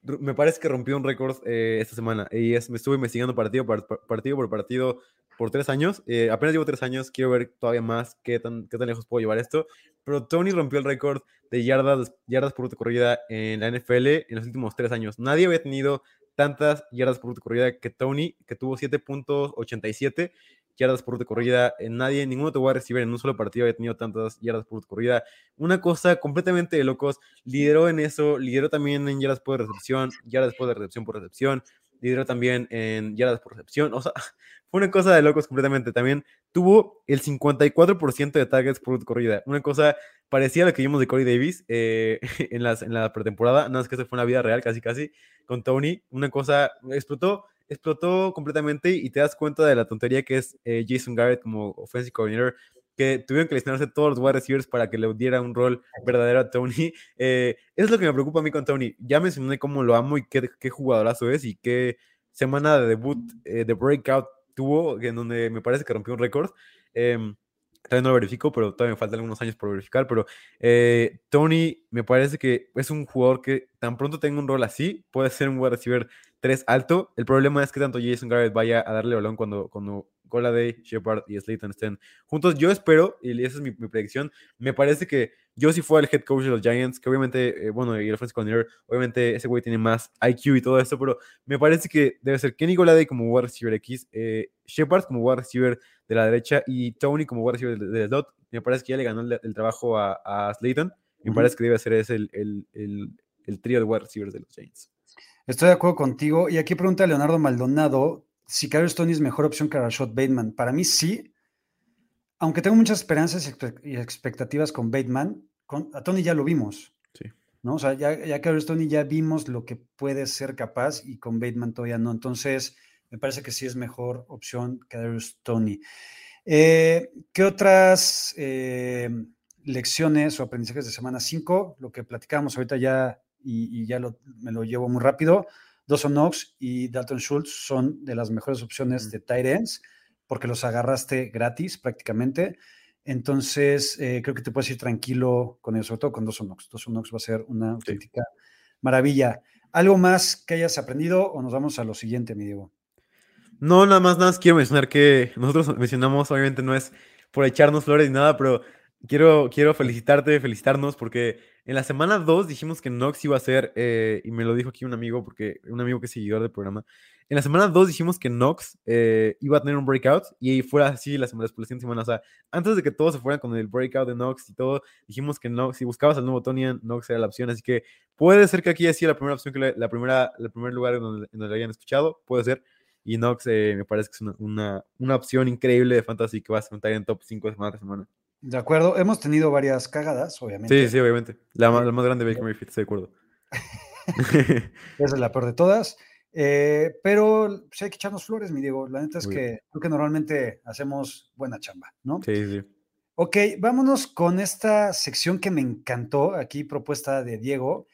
me parece que rompió un récord eh, esta semana. Y es, me estuve investigando partido por partido por partido por tres años. Eh, apenas llevo tres años, quiero ver todavía más qué tan, qué tan lejos puedo llevar esto. Pero Tony rompió el récord de yardas, yardas por corrida en la NFL en los últimos tres años. Nadie había tenido tantas yardas por corrida que Tony, que tuvo 7.87 yardas por corrida. En nadie, ninguno te voy a recibir en un solo partido había tenido tantas yardas por corrida. Una cosa completamente de locos. Lideró en eso, lideró también en yardas por recepción, yardas de recepción por recepción, lideró también en yardas por recepción. O sea, fue una cosa de locos completamente. También tuvo el 54% de targets por corrida. Una cosa parecía lo que vimos de Corey Davis eh, en, las, en la pretemporada. Nada más que eso fue una vida real, casi casi, con Tony. Una cosa explotó explotó completamente y te das cuenta de la tontería que es eh, Jason Garrett como offensive coordinator, que tuvieron que lesionarse todos los wide receivers para que le diera un rol verdadero a Tony. Eh, es lo que me preocupa a mí con Tony. Ya mencioné cómo lo amo y qué, qué jugadorazo es y qué semana de debut, eh, de breakout tuvo, en donde me parece que rompió un récord. Em, todavía no lo verifico, pero todavía me faltan algunos años por verificar. Pero Tony me parece que es un jugador que tan pronto tenga un rol así, puede ser un wide receiver 3 alto. El problema es que tanto Jason Garrett vaya a darle balón cuando, cuando Goladay, Shepard y Slayton estén juntos. Yo espero, y esa es mi, predicción, me parece que yo si fuera el head coach de los Giants, que obviamente, eh, bueno, y el offensive coordinator, obviamente ese güey tiene más IQ y todo esto, pero me parece que debe ser Kenny Goladay como wide receiver X, eh, Shepard como wide receiver de la derecha y Tony como wide receiver del slot. Me parece que ya le ganó el, trabajo a, a Slayton. Me parece que debe ser ese el, el, el, el trío de wide receivers de los Giants. Estoy de acuerdo contigo. Y aquí pregunta Leonardo Maldonado si Carlos Stoney es mejor opción que Rashad Bateman. Para mí sí. Aunque tengo muchas esperanzas y expectativas con Bateman, con, a Tony ya lo vimos. Sí. ¿no? O sea, ya, ya Carlos Stoney ya vimos lo que puede ser capaz y con Bateman todavía no. Entonces, me parece que sí es mejor opción que Darius Tony. Eh, ¿Qué otras eh, lecciones o aprendizajes de semana 5? Lo que platicábamos ahorita ya y, ya me lo llevo muy rápido. Dawson Knox y Dalton Schultz son de las mejores opciones de tight ends porque los agarraste gratis prácticamente. Entonces, eh, creo que te puedes ir tranquilo con eso, sobre todo con Dawson Knox. Dawson Knox va a ser una auténtica maravilla. ¿Algo más que hayas aprendido o nos vamos a lo siguiente, mi Diego? No, nada más, nada más quiero mencionar que nosotros mencionamos, obviamente no es por echarnos flores ni nada, pero quiero, quiero felicitarte, felicitarnos, porque en la semana 2 dijimos que Nox iba a ser, eh, y me lo dijo aquí un amigo, porque un amigo que es seguidor del programa. En la semana 2 dijimos que Nox eh, iba a tener un breakout y fuera así la, semana, la siguiente semana. O sea, antes de que todos se fueran con el breakout de Nox y todo, dijimos que Nox, si buscabas al nuevo Tony, Nox era la opción. Así que puede ser que aquí haya sido la primera opción, que la, primera, el primer lugar en donde, en donde, hayan escuchado. Puede ser. Y Nox eh, me parece que es una, una, una, opción increíble de fantasy que va a estar en top 5 de semana a semana. De acuerdo, hemos tenido varias cagadas, obviamente. Sí, sí, obviamente. La, más, grande de Baker Mayfield, estoy de acuerdo. Esa es la peor de todas. Eh, pero pues, hay que echarnos flores, mi Diego. La neta es que creo que normalmente hacemos buena chamba, ¿no? Sí, sí. Ok, vámonos con esta sección que me encantó, aquí propuesta de Diego.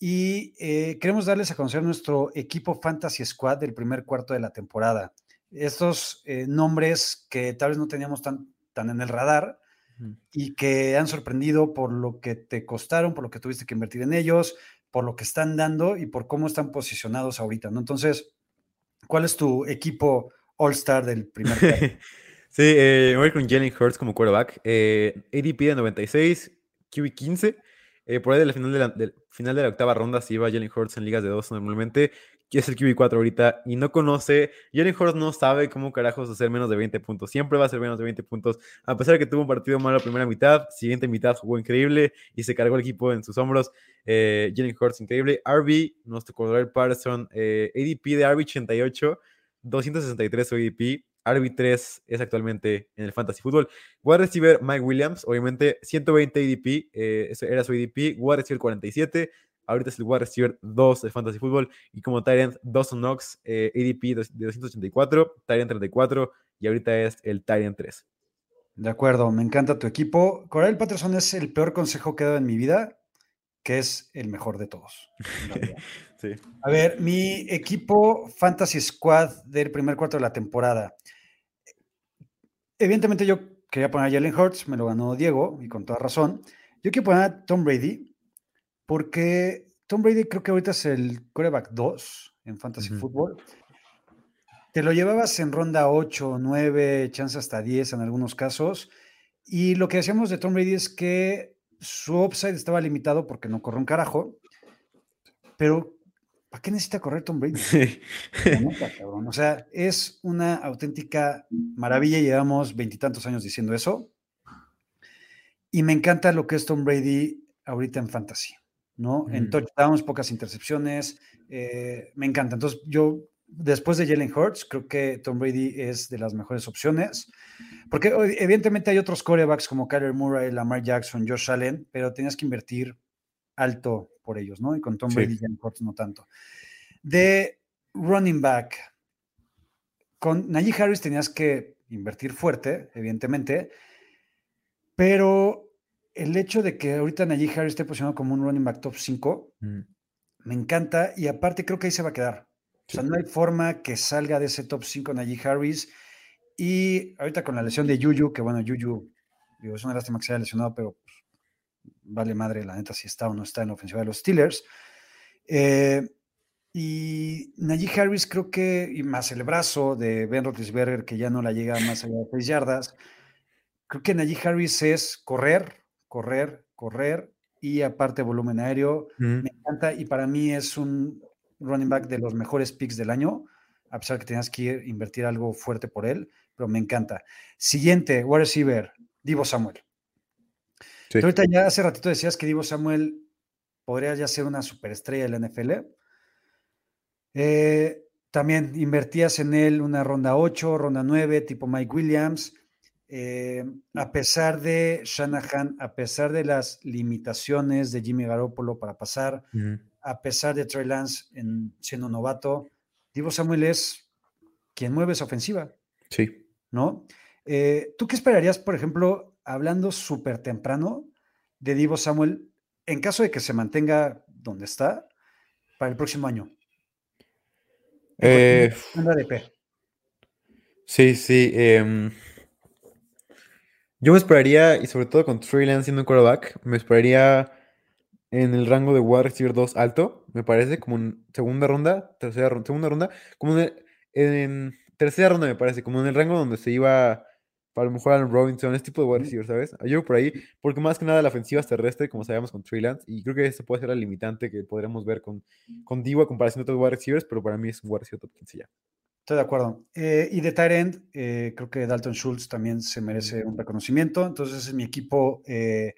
Y eh, queremos darles a conocer nuestro equipo Fantasy Squad del primer cuarto de la temporada. Estos eh, nombres que tal vez no teníamos tan, tan en el radar, y que han sorprendido por lo que te costaron, por lo que tuviste que invertir en ellos, por lo que están dando y por cómo están posicionados ahorita, ¿no? Entonces, ¿cuál es tu equipo All-Star del primer Sí, eh, voy con Jalen Hurts como quarterback. Eh, ADP de 96, QB 15. Eh, por ahí del final de, la, final de la octava ronda si iba Jalen Hurts en ligas de dos normalmente que es el QB4 ahorita y no conoce, Jalen Hurts no sabe cómo carajos hacer menos de 20 puntos. Siempre va a ser menos de 20 puntos, a pesar de que tuvo un partido malo la primera mitad, siguiente mitad jugó increíble y se cargó el equipo en sus hombros. Eh, Jalen Hurts increíble. RB, nuestro corredor Patterson, eh, ADP de RB 88, 263 ADP. RB3 es actualmente en el Fantasy Football. Wide receiver Mike Williams, obviamente 120 ADP, eh, ese era su ADP. Wide receiver 47, Ahorita es el wide receiver 2 de Fantasy Football. Y como Tyrant, Dawson Knox, eh, ADP de 284, Tyrant 34 y ahorita es el Tyrant 3. De acuerdo, me encanta tu equipo. Coral Patterson es el peor consejo que he dado en mi vida. que es el mejor de todos. Sí. A ver, mi equipo Fantasy Squad del primer cuarto de la temporada. Evidentemente yo quería poner a Jalen Hurts, me lo ganó Diego y con toda razón. Yo quiero poner a Tom Brady porque Tom Brady creo que ahorita es el coreback 2 en Fantasy Ujú. Football. Te lo llevabas en ronda 8, 9, chance hasta 10 en algunos casos. Y lo que decíamos de Tom Brady es que su upside estaba limitado porque no corre un carajo. Pero, ¿para qué necesita correr Tom Brady? Cabrón. O sea, es una auténtica maravilla. Llevamos veintitantos años diciendo eso. Y me encanta lo que es Tom Brady ahorita en fantasy, ¿no? En Ujú. touchdowns, pocas intercepciones. eh, me encanta. Entonces, yo, después de Jalen Hurts, creo que Tom Brady es de las mejores opciones. Porque evidentemente hay otros corebacks como Kyler Murray, Lamar Jackson, Josh Allen, pero tenías que invertir alto por ellos, ¿no? Y con Tom Sí. Brady y Jalen Hurts no tanto. De running back, con Najee Harris tenías que invertir fuerte, evidentemente, pero el hecho de que ahorita Najee Harris esté posicionado como un running back top 5, Mm, me encanta y aparte creo que ahí se va a quedar. O sea, no hay forma que salga de ese top 5 Najee Harris. Y ahorita con la lesión de Yuyu, que bueno, Yuyu, digo, es una lástima que se haya lesionado, pero pues, vale madre la neta si está o no está en la ofensiva de los Steelers. Eh, y Najee Harris creo que, y más el brazo de Ben Roethlisberger, que ya no la llega más allá de 6 yardas, creo que Najee Harris es correr, correr, correr y aparte volumen aéreo. mm, Me encanta y para mí es un running back de los mejores picks del año, a pesar que tenías que ir- invertir algo fuerte por él, pero me encanta. Siguiente, wide receiver, Divo Samuel. Sí. Ahorita ya hace ratito decías que Divo Samuel podría ya ser una superestrella de la NFL. Eh, también invertías en él una ronda 8, ronda 9, tipo Mike Williams. Eh, a pesar de Shanahan, a pesar de las limitaciones de Jimmy Garoppolo para pasar, a pesar de Trey Lance en, siendo novato, Divo Samuel es quien mueve esa ofensiva, Sí. ¿no? Eh, ¿Tú qué esperarías, por ejemplo, hablando súper temprano de Divo Samuel, en caso de que se mantenga donde está, para el próximo año? Eh, sí, sí. em, yo me esperaría, y sobre todo con Trey Lance siendo un quarterback, me esperaría en el rango de wide receiver 2 alto, me parece, como en segunda ronda, tercera ronda, segunda ronda, como en, tercera ronda me parece, como en el rango donde se iba a lo mejor Allen Robinson, ese tipo de wide receiver, ¿sabes? Yo por ahí, porque más que nada la ofensiva es terrestre, como sabíamos con Trey Lance, y creo que ese puede ser el limitante que podremos ver con, con Divo a comparación de otros wide receivers, pero para mí es un wide receiver top 15 ya. Estoy de acuerdo. Eh, y de tight end, eh, creo que Dalton Schultz también se merece un reconocimiento. Entonces, es mi equipo eh.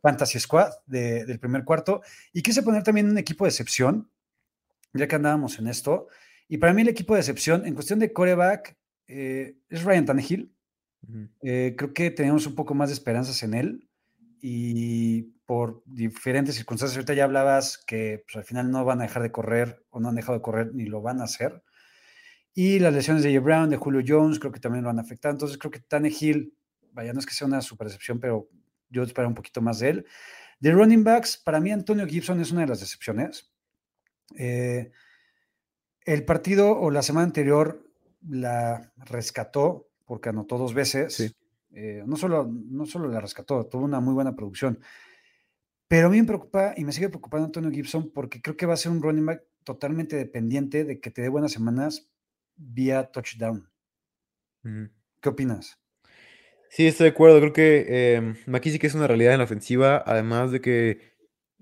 Fantasy Squad de- del primer cuarto. Y quise poner también un equipo de excepción, ya que andábamos en esto. Y para mí el equipo de excepción, en cuestión de coreback, eh, es Ryan Tannehill. Eh, creo que teníamos un poco más de esperanzas en él y por diferentes circunstancias, ahorita ya hablabas que pues, al final no van a dejar de correr o no han dejado de correr ni lo van a hacer. Y las lesiones de J. Brown, de Julio Jones, creo que también lo van a afectar. Entonces creo que Tannehill, vaya, no es que sea una super excepción, pero yo espero un poquito más de él. De running backs, para mí Antonio Gibson es una de las excepciones. Eh, el partido o la semana anterior la rescató porque anotó dos veces. Sí. Eh, no, solo, no solo la rescató, tuvo una muy buena producción. Pero a mí me preocupa y me sigue preocupando Antonio Gibson porque creo que va a ser un running back totalmente dependiente de que te dé buenas semanas vía touchdown. ¿Qué opinas? Sí, estoy de acuerdo. Creo que eh, McKissick es una realidad en la ofensiva, además de que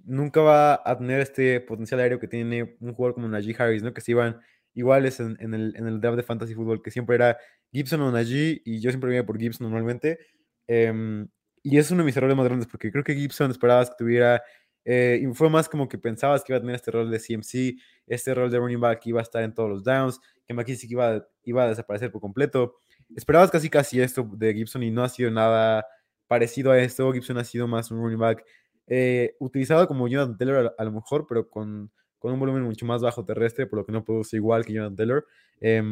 nunca va a tener este potencial aéreo que tiene un jugador como Najee Harris, ¿no? Que se iban iguales en, en el, en el draft de Fantasy Football, que siempre era Gibson o Najee, y yo siempre iba por Gibson normalmente. Em, y es uno de mis errores más grandes, porque creo que Gibson esperabas que tuviera, eh, y fue más como que pensabas que iba a tener este rol de CMC, este rol de running back que iba a estar en todos los downs, que McKissick iba, iba a desaparecer por completo. Esperabas casi casi esto de Gibson y no ha sido nada parecido a esto. Gibson ha sido más un running back eh, utilizado como Jonathan Taylor a, lo mejor, pero con, con, un volumen mucho más bajo terrestre, por lo que no produce igual que Jonathan Taylor. Eh,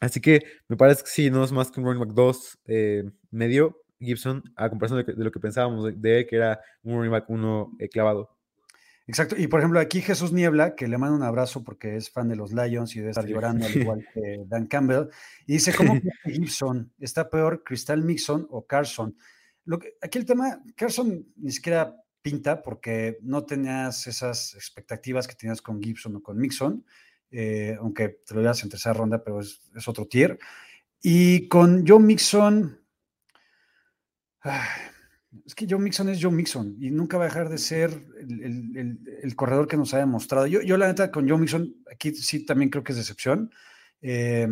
así que me parece que sí, no es más que un running back 2 eh, medio Gibson, a comparación de, de, lo que pensábamos de, él, que era un running back 1 clavado. Exacto. Y por ejemplo, aquí Jesús Niebla, que le manda un abrazo porque es fan de los Lions y de estar llorando, al igual que Dan Campbell, y dice: ¿Cómo Gibson? ¿Está peor Crystal Mixon o Carson? Lo que, aquí el tema, Carson ni siquiera pinta porque no tenías esas expectativas que tenías con Gibson o con Mixon, eh, aunque te lo veas en tercera ronda, pero es, es otro tier. Y con Joe Mixon, es que Joe Mixon es Joe Mixon y nunca va a dejar de ser el, corredor que nos ha demostrado. Yo, yo, la neta, con Joe Mixon, aquí sí también creo que es decepción. Eh,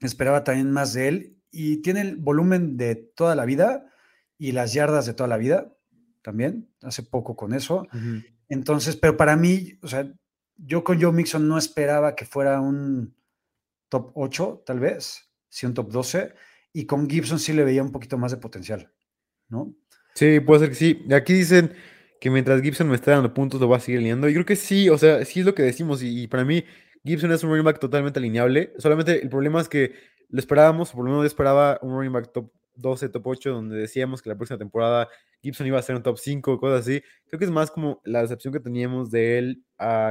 esperaba también más de él y tiene el volumen de toda la vida y las yardas de toda la vida también, hace poco con eso. Entonces, pero para mí, o sea, yo con Joe Mixon no esperaba que fuera un top 8, tal vez, si un top 12, y con Gibson sí le veía un poquito más de potencial. ¿no? Sí, puede ser que sí. Aquí dicen que mientras Gibson me está dando puntos, lo va a seguir alineando. Y creo que sí, o sea, sí es lo que decimos. Y, para mí, Gibson es un running back totalmente alineable. Solamente el problema es que lo esperábamos, por lo menos yo esperaba un running back top 12, top 8, donde decíamos que la próxima temporada Gibson iba a ser un top 5, cosas así. Creo que es más como la decepción que teníamos de él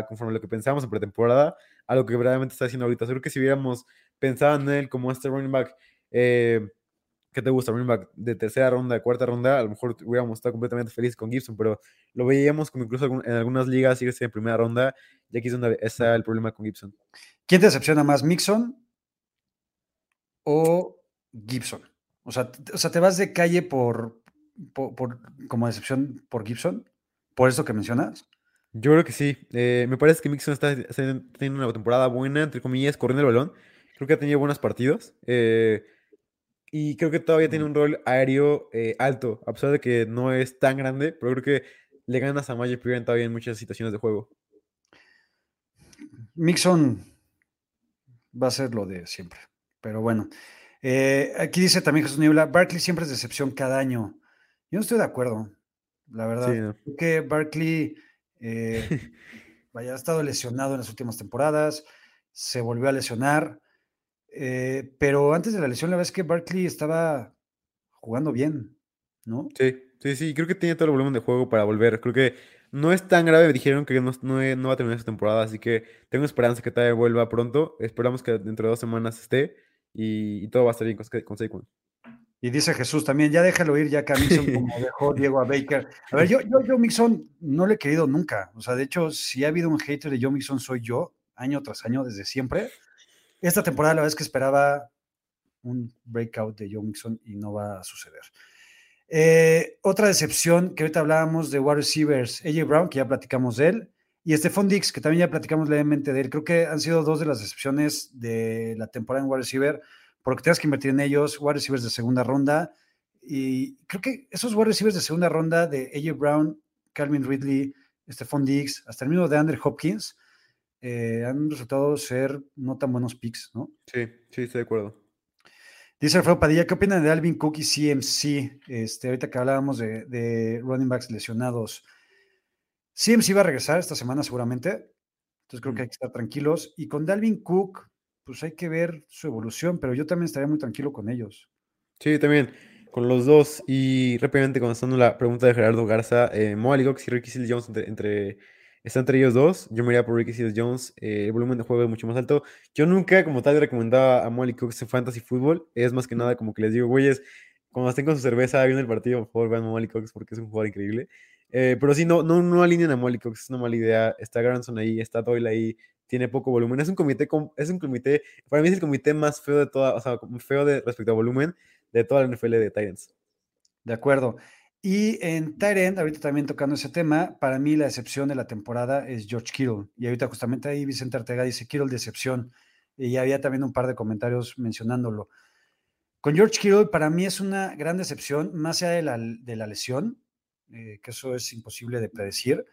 conforme a lo que pensábamos en pretemporada, a lo que verdaderamente está haciendo ahorita. Creo que si hubiéramos pensado en él como este running back eh, ¿qué te gusta? Running back de tercera ronda, de cuarta ronda, a lo mejor hubiéramos estado completamente felices con Gibson, pero lo veíamos como incluso en algunas ligas sigue en primera ronda, y aquí es donde está el problema con Gibson. ¿Quién te decepciona más, Mixon o Gibson? O sea, o sea ¿te vas de calle por, por, como decepción por Gibson? ¿Por eso que mencionas? Yo creo que sí. Eh, me parece que Mixon está teniendo una temporada buena, entre comillas, corriendo el balón. Creo que ha tenido buenos partidos. Eh, y creo que todavía tiene un rol aéreo eh, alto, a pesar de que no es tan grande, pero creo que le ganas a Magic Piran todavía en muchas situaciones de juego. Mixon va a ser lo de siempre, pero bueno. Eh, aquí dice también Jesús Niebla, Barkley siempre es decepción cada año. Yo no estoy de acuerdo, la verdad. Creo que Barkley eh, vaya, ha estado lesionado en las últimas temporadas, se volvió a lesionar. Eh, pero antes de la lesión, la verdad es que Barkley estaba jugando bien, ¿no? Sí, sí, sí, creo que tiene todo el volumen de juego para volver. Creo que no es tan grave, dijeron que no, no, va a terminar esta temporada, así que tengo esperanza que todavía vuelva pronto. Esperamos que dentro de dos semanas esté y, todo va a estar bien con, con Saquon. Y dice Jesús también, ya déjalo ir, ya que a Mixon como dejó Diego a Baker. A ver, yo, yo, yo Mixon no le he querido nunca. O sea, de hecho, si ha habido un hater de Joe Mixon, soy yo, año tras año, desde siempre. Esta temporada la verdad es que esperaba un breakout de Joe Mixon y no va a suceder. Eh, otra decepción que ahorita hablábamos de wide receivers, AJ Brown, que ya platicamos de él, y Stephon Dix, que también ya platicamos levemente de él. Creo que han sido dos de las decepciones de la temporada en wide receiver, porque tienes que invertir en ellos, wide receivers de segunda ronda. Y creo que esos wide receivers de segunda ronda de AJ Brown, Calvin Ridley, Stephon Dix, hasta el mismo de Andrew Hopkins, eh, han resultado ser no tan buenos picks, ¿no? Sí, sí, estoy de acuerdo. Dice Alfredo Padilla, ¿qué opinan de Alvin Cook y CMC? Este, ahorita que hablábamos de, running backs lesionados. CMC va a regresar esta semana seguramente, entonces creo que hay que estar tranquilos. Y con Dalvin Cook, pues hay que ver su evolución, pero yo también estaría muy tranquilo con ellos. Sí, también, con los dos. Y rápidamente contestando la pregunta de Gerardo Garza, eh, Cox y Ricky Seals Jones entre Está entre ellos dos. Yo me iría por Ricky Seals Jones. Eh, el volumen de juego es mucho más alto. Yo nunca, como tal, recomendaba a Molly Cooks en Fantasy Football. Es más que nada como que les digo, güeyes, cuando estén con su cerveza viendo el partido, por favor, vean a Molly Cooks porque es un jugador increíble. Eh, pero sí, no, no, no alineen a Molly Cooks, es una mala idea. Está Garanson ahí, está Doyle ahí, tiene poco volumen. Es un comité, es un comité, para mí es el comité más feo de toda, o sea, feo de, respecto a volumen de toda la NFL de Titans. De acuerdo. Y en Tyrant, ahorita también tocando ese tema, para mí la excepción de la temporada es George Kittle. Y ahorita justamente ahí Vicente Artega dice Kittle decepción. Y había también un par de comentarios mencionándolo. Con George Kittle, para mí es una gran decepción, más allá de la, de la lesión, eh, que eso es imposible de predecir.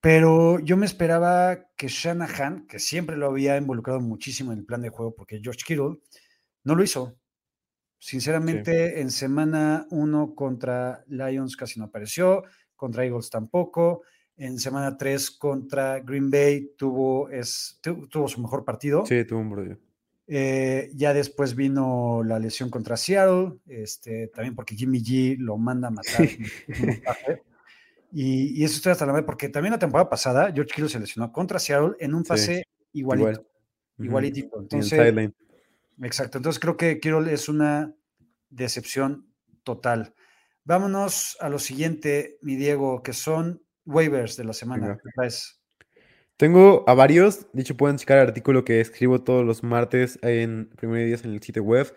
Pero yo me esperaba que Shanahan, que siempre lo había involucrado muchísimo en el plan de juego, porque George Kittle no lo hizo. Sinceramente, en semana 1 contra Lions casi no apareció, contra Eagles tampoco. En semana 3 contra Green Bay tuvo, es, tuvo su mejor partido. Sí, tuvo un partido. Eh, ya después vino la lesión contra Seattle, este, también porque Jimmy G lo manda a matar. Y, y eso estoy hasta la madre, porque también la temporada pasada, George Kittle se lesionó contra Seattle en un Sí, pase igualito. igual. Igualitito. Entonces. Exacto. Entonces creo que Kittle es una decepción total. Vámonos a lo siguiente, mi Diego, que son waivers de la semana. Tengo a varios, de hecho pueden checar el artículo que escribo todos los martes en Primer Días en el sitio web,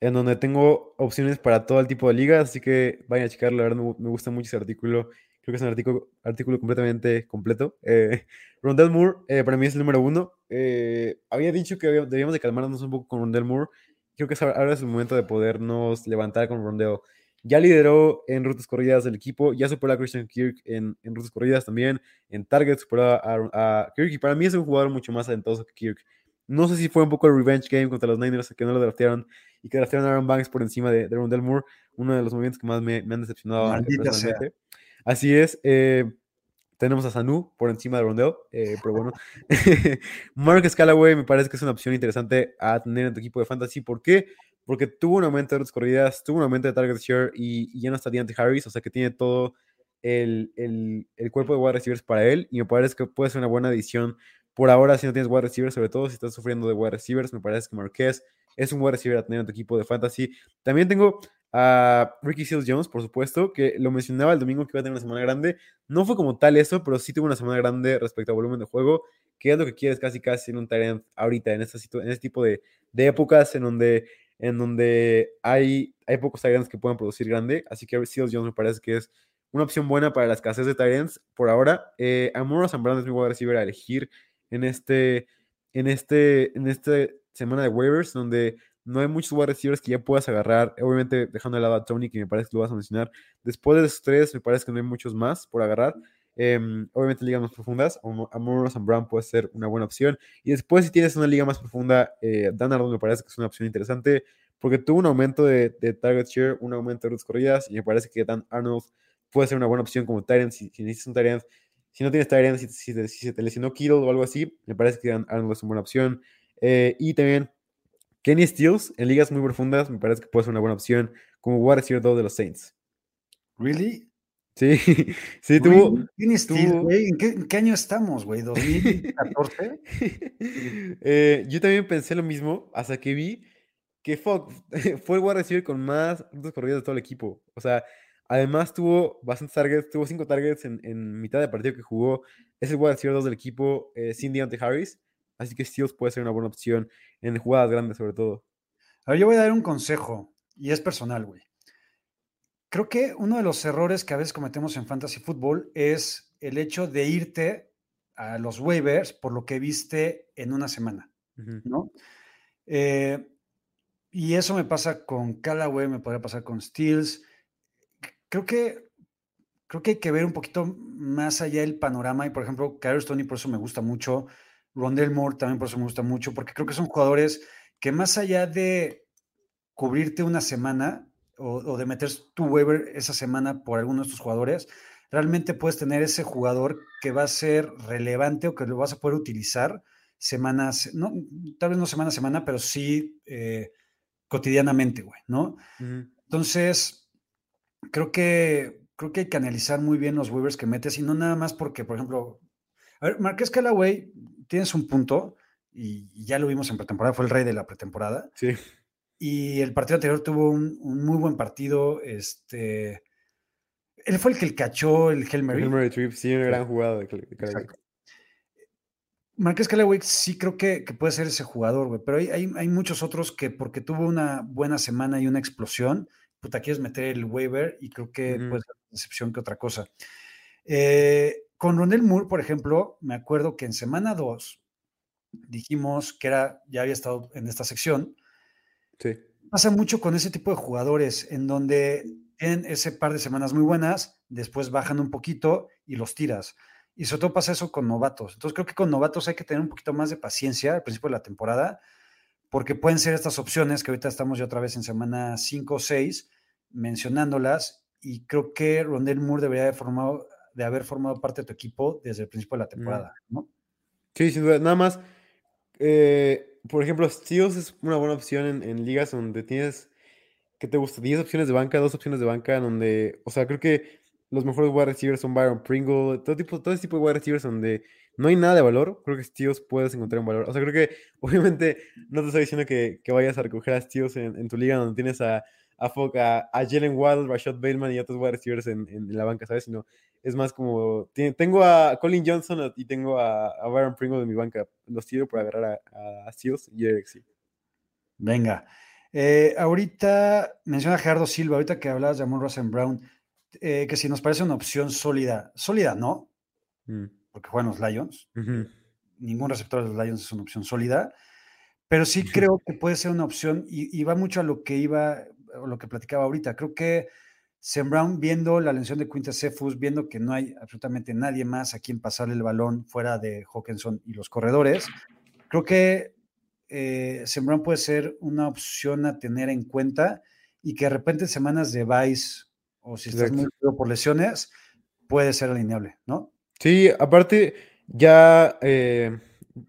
en donde tengo opciones para todo el tipo de ligas, así que vayan a checarlo, la verdad me gusta mucho ese artículo, creo que es un artículo, artículo completamente completo. Eh, Rondell Moore eh, para mí es el número uno, Eh, había dicho que debíamos de calmarnos un poco con Rondell Moore, creo que ahora es el momento de podernos levantar con Rondell. Ya lideró en rutas corridas del equipo, ya superó a Christian Kirk en, en rutas corridas también en target superó a, a Kirk y para mí es un jugador mucho más talentoso que Kirk. No sé si fue un poco el revenge game contra los Niners que no lo draftearon y que draftearon a Aaron Banks por encima de, de Rondell Moore, uno de los movimientos que más me, me han decepcionado Maldita sea. Así es, eh, tenemos a Sanu por encima de Rondell, eh, pero bueno. Marcus Callaway me parece que es una opción interesante a tener en tu equipo de fantasy. ¿Por qué? Porque tuvo un aumento de las corridas, tuvo un aumento de target share y, ya no está Deontay Harris, o sea que tiene todo el, el, el cuerpo de wide receivers para él y me parece que puede ser una buena adición por ahora si no tienes wide receivers, sobre todo si estás sufriendo de wide receivers, me parece que Marquez es un wide receiver a tener en tu equipo de fantasy. También tengo a Ricky Seals Jones, por supuesto, que lo mencionaba el domingo que iba a tener una semana grande. No fue como tal eso, pero sí tuvo una semana grande respecto al volumen de juego, que es lo que quieres casi casi en un talent ahorita, en, esta en este tipo de, épocas en donde, en donde hay, hay pocos Tyrants que puedan producir grande. Así que Seals Jones me parece que es una opción buena para la escasez de Tyrants por ahora. Eh, Amoro Zambrano es mi wide receiver a elegir en este, en este, en este semana de waivers, donde no hay muchos wide receivers que ya puedas agarrar. Obviamente, dejando de lado a Tony, que me parece que lo vas a mencionar. Después de esos tres, me parece que no hay muchos más por agarrar. Em, obviamente, ligas más profundas, Amoro Brown puede ser una buena opción. Y después, si tienes una liga más profunda, eh, Dan Arnold me parece que es una opción interesante, porque tuvo un aumento de, de target share, un aumento de rutas corridas, y me parece que Dan Arnold puede ser una buena opción como Tyrant. Si, si necesitas un Tyrant, si no tienes Tyrant, si, si, si se te lesionó Kittle o algo así, me parece que Dan Arnold es una buena opción. Eh, y también Kenny Stills en ligas muy profundas, me parece que puede ser una buena opción como wide receiver 2 de los Saints. ¿Really? Sí, sí, tuvo. Steel, tuvo- güey? ¿En qué, en qué año estamos, güey? ¿2014? Eh, yo también pensé lo mismo hasta que vi que fue el wide receiver con más rutas corridas de todo el equipo. O sea, además tuvo bastantes targets, tuvo cinco targets en, en mitad de partido que jugó. Es el wide receiver 2 del equipo eh, sin Deontay Harris. Así que Steels puede ser una buena opción en jugadas grandes, sobre todo. A ver, yo voy a dar un consejo y es personal, güey. Creo que uno de los errores que a veces cometemos en fantasy fútbol es el hecho de irte a los waivers por lo que viste en una semana. ¿no? Eh, y eso me pasa con Callaway, me podría pasar con Steels. Creo que, creo que hay que ver un poquito más allá del panorama. Y por ejemplo, Kyrie Stoney, por eso me gusta mucho. Rondell Moore también por eso me gusta mucho, porque creo que son jugadores que más allá de cubrirte una semana o, o de meter tu waiver esa semana por alguno de estos jugadores, realmente puedes tener ese jugador que va a ser relevante o que lo vas a poder utilizar semanas, no, tal vez no semana a semana, pero sí eh, cotidianamente, güey, ¿no? Entonces, creo que, creo que hay que analizar muy bien los waivers que metes y no nada más porque, por ejemplo, a ver, Marqués Callaway, tienes un punto y, ya lo vimos en pretemporada, fue el rey de la pretemporada Sí. y el partido anterior tuvo un, un muy buen partido, este, él fue el que cachó el Hail Mary. Hail Mary Trip, sí, una gran jugada. Exacto. Marqués Callaway sí creo que, que puede ser ese jugador, güey, pero hay, hay, hay muchos otros que porque tuvo una buena semana y una explosión, puta, quieres meter el waiver y creo que Ujú. puede ser que otra cosa. Eh, con Ronel Moore, por ejemplo, me acuerdo que en semana 2 dijimos que era, ya había estado en esta sección, Sí. pasa mucho con ese tipo de jugadores en donde tienen ese par de semanas muy buenas, después bajan un poquito y los tiras. Y sobre todo pasa eso con novatos. Entonces creo que con novatos hay que tener un poquito más de paciencia al principio de la temporada, porque pueden ser estas opciones que ahorita estamos ya otra vez en semana 5 o 6 mencionándolas y creo que Rondell Moore debería de, formado, de haber formado parte de tu equipo desde el principio de la temporada, ¿no? Sí, sin duda. Nada más, eh, por ejemplo, Steels es una buena opción en, en ligas donde tienes, ¿qué te gusta? 10 opciones de banca, dos opciones de banca, donde, o sea, creo que los mejores wide receivers son Byron Pringle, todo, tipo, todo ese tipo de wide receivers donde no hay nada de valor, creo que Steels puedes encontrar un valor. O sea, creo que obviamente no te estoy diciendo que, que vayas a recoger a Steels en, en, tu liga donde tienes a, a, a, a Jalen Waddle, Rashad Bateman y otros wide receivers en, en, la banca, ¿sabes? Sino es más como, tengo a Colin Johnson y tengo a, a Byron Pringle en mi banca. Los tiro para agarrar a, a Steels y Eric Venga. Eh, ahorita menciona Gerardo Silva, ahorita que hablabas de Amon Rosen Brown, eh, que si nos parece una opción sólida, sólida no, mm. porque juegan los Lions, ningún receptor de los Lions es una opción sólida, pero sí creo que puede ser una opción y, va mucho a lo que iba, o lo que platicaba ahorita. Creo que Sam Brown, viendo la lesión de Quinta Cephus, viendo que no hay absolutamente nadie más a quien pasarle el balón fuera de Hawkinson y los corredores, creo que eh, Brown puede ser una opción a tener en cuenta y que de repente en semanas de Vice o si estás muy por lesiones, puede ser alineable, ¿no? Sí, aparte, ya eh,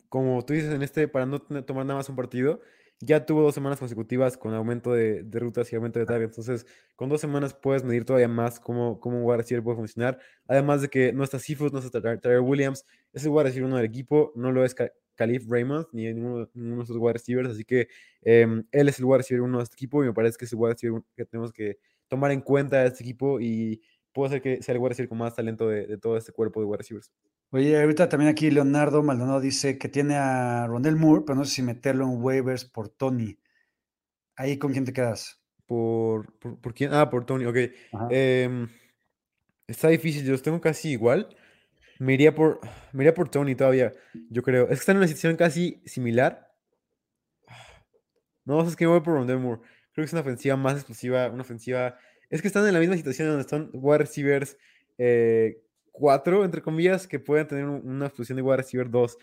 como tú dices en este, para no tomar nada más un partido, ya tuvo dos semanas consecutivas con aumento de, rutas y aumento de targets. Entonces, con dos semanas puedes medir todavía más cómo, cómo un wide receiver puede funcionar. Además de que no está Seafood, no está Tyler Williams, es el wide receiver uno del equipo, no lo es Calif Raymond ni ninguno, ninguno, de esos wide receivers. Así que em, él es el wide receiver uno de este equipo y me parece que es el wide receiver que tenemos que tomar en cuenta a este equipo y puedo ser que sea el wide receiver con más talento de, de todo este cuerpo de wide receivers. Oye, ahorita también aquí Leonardo Maldonado dice que tiene a Rondell Moore, pero no sé si meterlo en waivers por Tony. ¿Ahí con quién te quedas? ¿Por, por, quién? Ah, por Tony, ok. Eh, está difícil, yo los tengo casi igual. Me iría, por, me iría por Tony todavía, yo creo. Es que están en una situación casi similar. No, es que me voy por Rondell Moore. Creo que es una ofensiva más explosiva, una ofensiva... Es que están en la misma situación donde están wide receivers eh, cuatro, entre comillas, que pueden tener una explosión de wide receiver 2.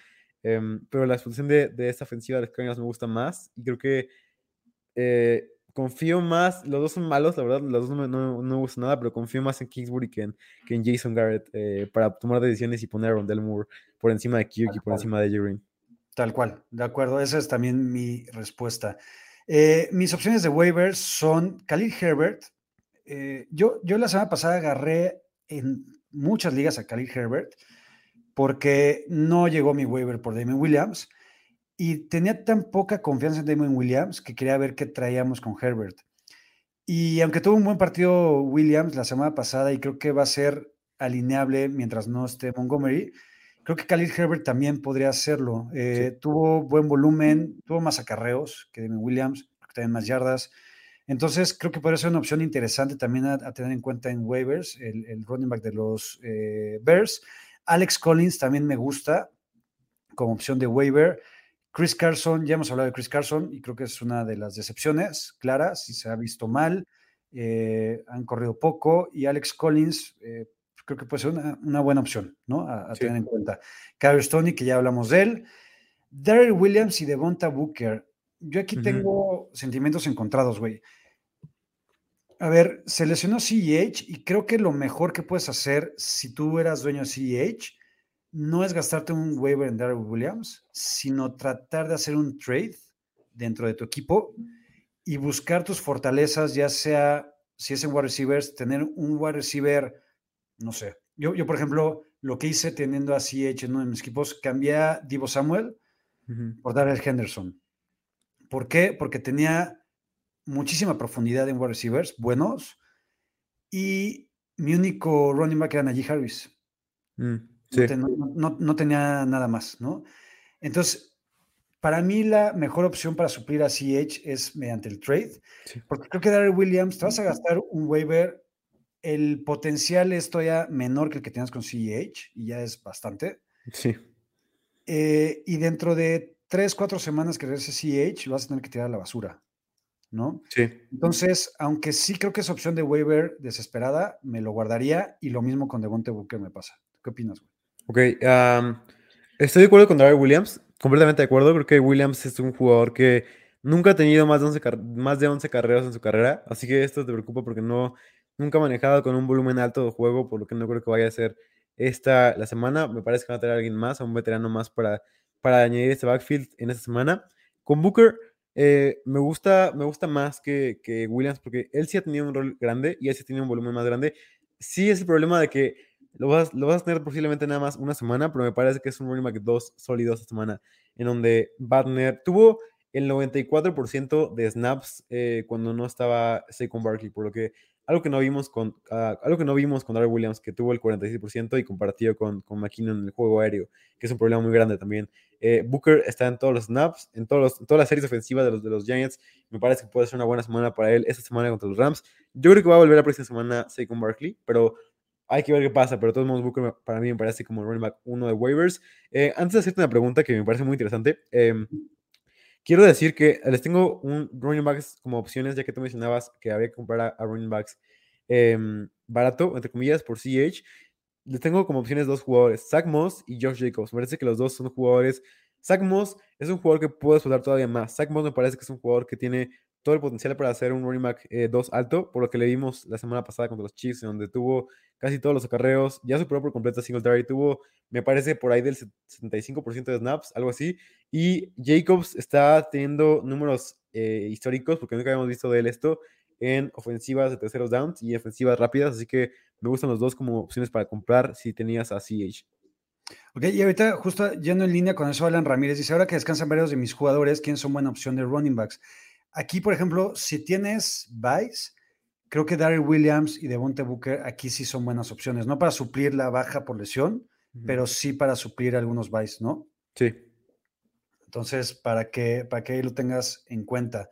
Em, pero la explosión de, de esta ofensiva de los Cardinals me gusta más. Y creo que eh, confío más. Los dos son malos, la verdad. Los dos no, no, no me gustan nada, pero confío más en Kingsbury que en, que en Jason Garrett eh, para tomar decisiones y poner a Rondell Moore por encima de Kirk y por encima de Green. Tal cual, de acuerdo. Esa es también mi respuesta. Eh, mis opciones de waivers son Khalil Herbert. Yo, yo la semana pasada agarré en muchas ligas a Khalil Herbert porque no llegó mi waiver por Damon Williams y tenía tan poca confianza en Damon Williams que quería ver qué traíamos con Herbert. Y aunque tuvo un buen partido Williams la semana pasada y creo que va a ser alineable mientras no esté Montgomery, creo que Khalil Herbert también podría hacerlo. Eh, tuvo buen volumen, tuvo más acarreos que Damon Williams, también más yardas. Entonces, creo que podría ser una opción interesante también a, tener en cuenta en waivers, el, running back de los eh, Bears. Alex Collins también me gusta como opción de waiver. Chris Carson, ya hemos hablado de Chris Carson y creo que es una de las decepciones claras, si se ha visto mal, eh, han corrido poco y Alex Collins eh, creo que puede ser una, buena opción, ¿no? A, tener en cuenta. Carlos Stoney, que ya hablamos de él. Daryl Williams y Devonta Booker yo aquí tengo sentimientos encontrados, güey. A ver, se lesionó CEH y creo que lo mejor que puedes hacer si tú eras dueño de CEH no es gastarte un waiver en Darrell Williams, sino tratar de hacer un trade dentro de tu equipo y buscar tus fortalezas, ya sea si es en wide receivers, tener un wide receiver, no sé. Yo, yo por ejemplo, lo que hice teniendo a CH en uno de mis equipos, cambié a Divo Samuel por Darrell Henderson. ¿Por qué? Porque tenía muchísima profundidad en wide receivers, buenos, y mi único running back era Najee Harris. Mm, no, tenía nada más, ¿no? Entonces, para mí la mejor opción para suplir a CH es mediante el trade, porque creo que Darrell Williams, te vas a gastar un waiver, el potencial es todavía menor que el que tenías con CH, y ya es bastante. Sí. Eh, y dentro de tres, cuatro semanas que regrese CH, lo vas a tener que tirar a la basura, ¿no? Sí. Entonces, aunque sí creo que es opción de waiver desesperada, me lo guardaría y lo mismo con Devonte Booker me pasa. ¿Qué opinas, güey? Ok, estoy de acuerdo con Darrell Williams, completamente de acuerdo. Creo que Williams es un jugador que nunca ha tenido más de 11, más de 11 carreras en su carrera, así que esto te preocupa porque no, nunca ha manejado con un volumen alto de juego, por lo que no creo que vaya a ser esta la semana. Me parece que va a tener a alguien más, a un veterano más para para añadir este backfield en esta semana. Con Booker eh, me, gusta, me gusta más que, Williams porque él sí ha tenido un rol grande y él sí ha tenido un volumen más grande. sí es el problema de que lo vas, lo vas a tener posiblemente nada más una semana, pero me parece que es un running back dos sólidos esta semana, en donde Barner tuvo el 94% de snaps eh, cuando no estaba Saquon Barkley, por lo que algo que no vimos con ah, algo que no vimos con Darrell Williams, que tuvo el 46% y compartido con, con McKinnon en el juego aéreo, que es un problema muy grande también. Eh, Booker está en todos los snaps, en, todos todas las series ofensivas de los, de los Giants. Me parece que puede ser una buena semana para él esta semana contra los Rams. Yo creo que va a volver la próxima semana Saquon Barkley, pero hay que ver qué pasa. Pero de todos modos, Booker para mí me parece como running back uno de waivers. Eh, antes de hacerte una pregunta que me parece muy interesante, em, quiero decir que les tengo un running backs como opciones, ya que tú mencionabas que había que comprar a, running backs em, barato, entre comillas, por CH les tengo como opciones dos jugadores, Zach Moss y Josh Jacobs. Me parece que los dos son jugadores. Zach Moss es un jugador que puede explotar todavía más. Zach Moss me parece que es un jugador que tiene todo el potencial para hacer un running back 2 eh, alto, por lo que le vimos la semana pasada contra los Chiefs, donde tuvo casi todos los acarreos, ya superó por completo a Singletary, tuvo, me parece, por ahí del 75% de snaps, algo así, y Jacobs está teniendo números eh, históricos, porque nunca habíamos visto de él esto, en ofensivas de terceros downs y ofensivas rápidas, así que me gustan los dos como opciones para comprar si tenías a CH. Ok, y ahorita justo yendo en línea con eso, Alan Ramírez dice, ahora que descansan varios de mis jugadores, ¿quién son buena opción de running backs? Aquí, por ejemplo, si tienes Vice, creo que Darryl Williams y Devonte Booker aquí sí son buenas opciones, no para suplir la baja por lesión, pero sí para suplir algunos Vice, ¿no? Sí. Entonces, para que, para que ahí lo tengas en cuenta.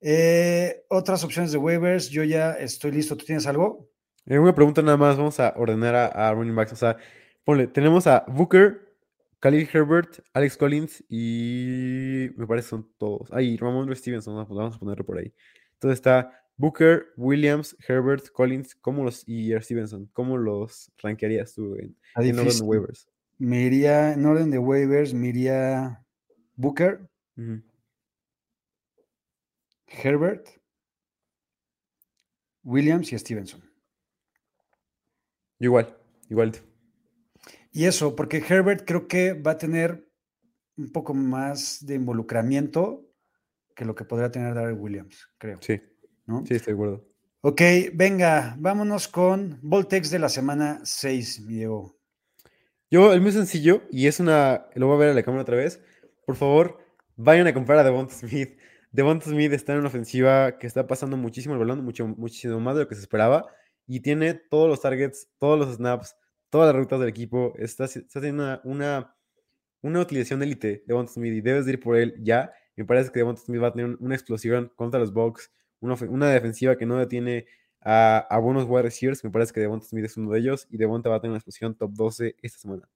Eh, otras opciones de waivers, yo ya estoy listo. ¿Tú tienes algo? Eh, una pregunta nada más, vamos a ordenar a, running backs. O sea, ponle, tenemos a Booker, Khalil Herbert, Alex Collins y me parece son todos. Ahí, Ramon Stevenson, vamos a ponerlo por ahí. Entonces está Booker, Williams, Herbert, Collins, ¿cómo los, y Stevenson, ¿cómo los rankearías tú en, orden de waivers? Me iría, en orden de waivers, me iría Booker, Herbert, Williams y Stevenson. Igual, igual. Y eso, porque Herbert creo que va a tener un poco más de involucramiento que lo que podría tener Darrell Williams, creo. Sí. ¿no? Sí, estoy de acuerdo. Ok, venga, vámonos con Voltex de la semana 6, Diego. Yo, el muy sencillo, y es una. Lo voy a ver a la cámara otra vez. Por favor, vayan a comprar a Devonta Smith. Devonta Smith está en una ofensiva que está pasando muchísimo el balón, mucho, muchísimo más de lo que se esperaba y tiene todos los targets, todos los snaps, todas las rutas del equipo. Está, está haciendo una, una, utilización élite de Devonta Smith y debes ir por él ya. Me parece que Devonta Smith va a tener una explosión contra los Bucks, una, una defensiva que no detiene a, a buenos wide receivers. Me parece que Devonta Smith es uno de ellos y Devonta va a tener una explosión top 12 esta semana.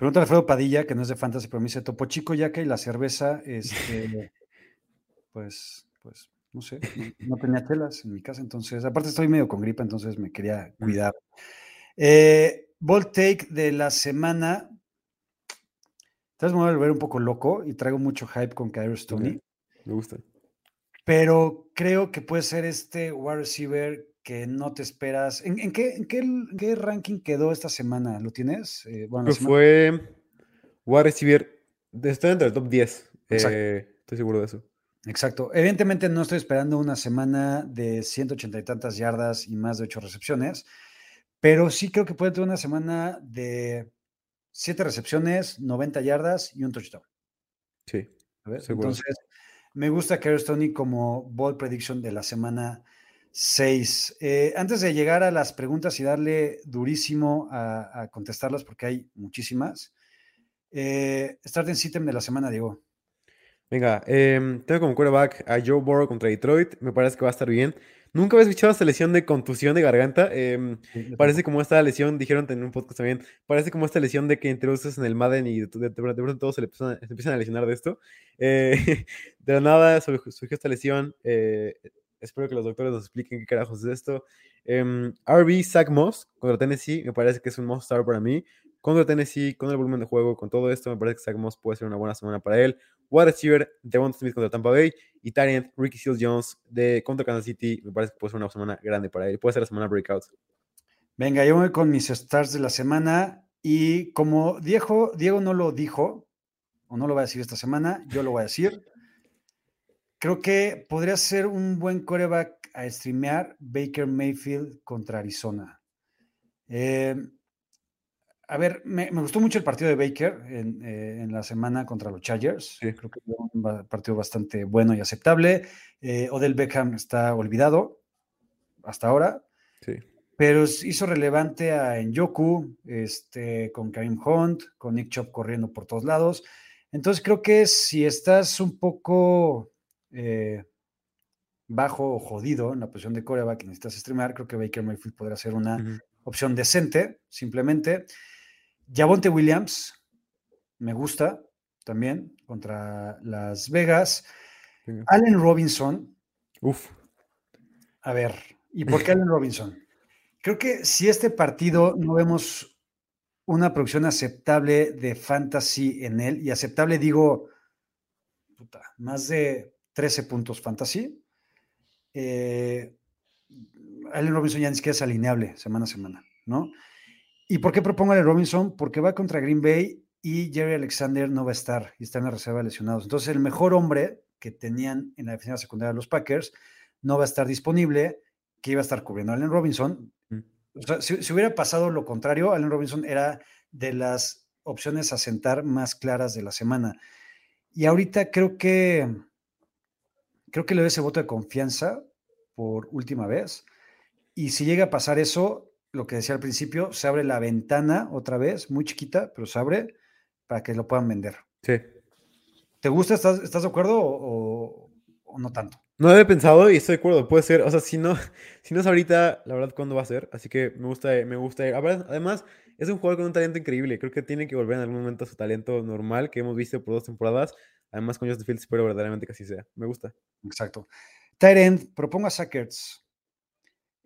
Pregunta a Alfredo Padilla, que no es de Fantasy, pero me dice Topo Chico, Yaca y la cerveza, este, pues, pues no sé, no, tenía telas en mi casa, entonces, aparte estoy medio con gripa, entonces me quería cuidar. Eh, take de la semana. Entonces me voy a volver un poco loco y traigo mucho hype con Kyrie Stoney. Me gusta. Pero creo que puede ser este wide receiver que no te esperas. ¿En, qué, qué, ranking quedó esta semana? ¿Lo tienes? Eh, bueno, fue wide receiver. Está dentro del top 10. Eh, estoy seguro de eso. Exacto. Evidentemente no estoy esperando una semana de 180 y tantas yardas y más de 8 recepciones, pero sí creo que puede tener una semana de 7 recepciones, 90 yardas y un touchdown. Sí. Entonces, me gusta Kerry Stoney como ball prediction de la semana 6. Eh, antes de llegar a las preguntas y darle durísimo a, contestarlas, porque hay muchísimas, eh, en System de la semana, Diego. Venga, em, tengo como quarterback a Joe Burrow contra Detroit. Me parece que va a estar bien. Nunca había escuchado esta lesión de contusión de garganta. Em, parece como esta lesión, dijeron en un podcast también, parece como esta lesión de que introduces en el Madden y de, pronto todos se, le empiezan, a lesionar de esto. Eh, de la nada surgió esta lesión. Eh, espero que los doctores nos expliquen qué carajos es esto. Em, RB Zach Moss contra Tennessee, me parece que es un must star para mí. Contra Tennessee, con el volumen de juego, con todo esto, me parece que Zach Moss puede ser una buena semana para él wide receiver Devon Smith contra Tampa Bay y Tyrant Ricky Seals Jones de contra Kansas City. Me parece que puede ser una semana grande para él. Puede ser la semana breakout. Venga, yo voy con mis stars de la semana y como Diego, Diego no lo dijo, o no lo va a decir esta semana, yo lo voy a decir. Creo que podría ser un buen coreback a streamear Baker Mayfield contra Arizona. Eh, a ver, me, gustó mucho el partido de Baker en, eh, la semana contra los Chargers. Creo que fue un partido bastante bueno y aceptable. Eh, Odell Beckham está olvidado hasta ahora. Sí. Pero hizo relevante a Njoku, este, con Karim Hunt, con Nick Chop corriendo por todos lados. Entonces creo que si estás un poco eh, bajo o jodido en la posición de coreback que necesitas streamar, creo que Baker Mayfield podrá ser una opción decente, simplemente. Javonte Williams, me gusta también contra Las Vegas. Allen Robinson. Uf. A ver, ¿y por qué Allen Robinson? Creo que si este partido no vemos una producción aceptable de fantasy en él, y aceptable digo, puta, más de 13 puntos fantasy, eh, Allen Robinson ya ni siquiera es alineable semana a semana, ¿no? ¿Y por qué propongo a Allen Robinson? Porque va contra Green Bay y Jerry Alexander no va a estar y está en la reserva de lesionados. Entonces, el mejor hombre que tenían en la defensa secundaria de los Packers no va a estar disponible, que iba a estar cubriendo a Allen Robinson. Mm. O sea, si, hubiera pasado lo contrario, Allen Robinson era de las opciones a sentar más claras de la semana. Y ahorita creo que creo que le doy ese voto de confianza por última vez. Y si llega a pasar eso, lo que decía al principio, se abre la ventana otra vez, muy chiquita, pero se abre para que lo puedan vender. Sí. ¿Te gusta? ¿Estás, estás de acuerdo o, no tanto? No he pensado y estoy de acuerdo. Puede ser, o sea, si no, si no es ahorita, la verdad, ¿cuándo va a ser? Así que me gusta, me gusta. Además, es un jugador con un talento increíble. Creo que tiene que volver en algún momento a su talento normal que hemos visto por dos temporadas. Además, con Justin Fields espero verdaderamente que así sea. Me gusta. Exacto. Tyrend, propongo a Sackers.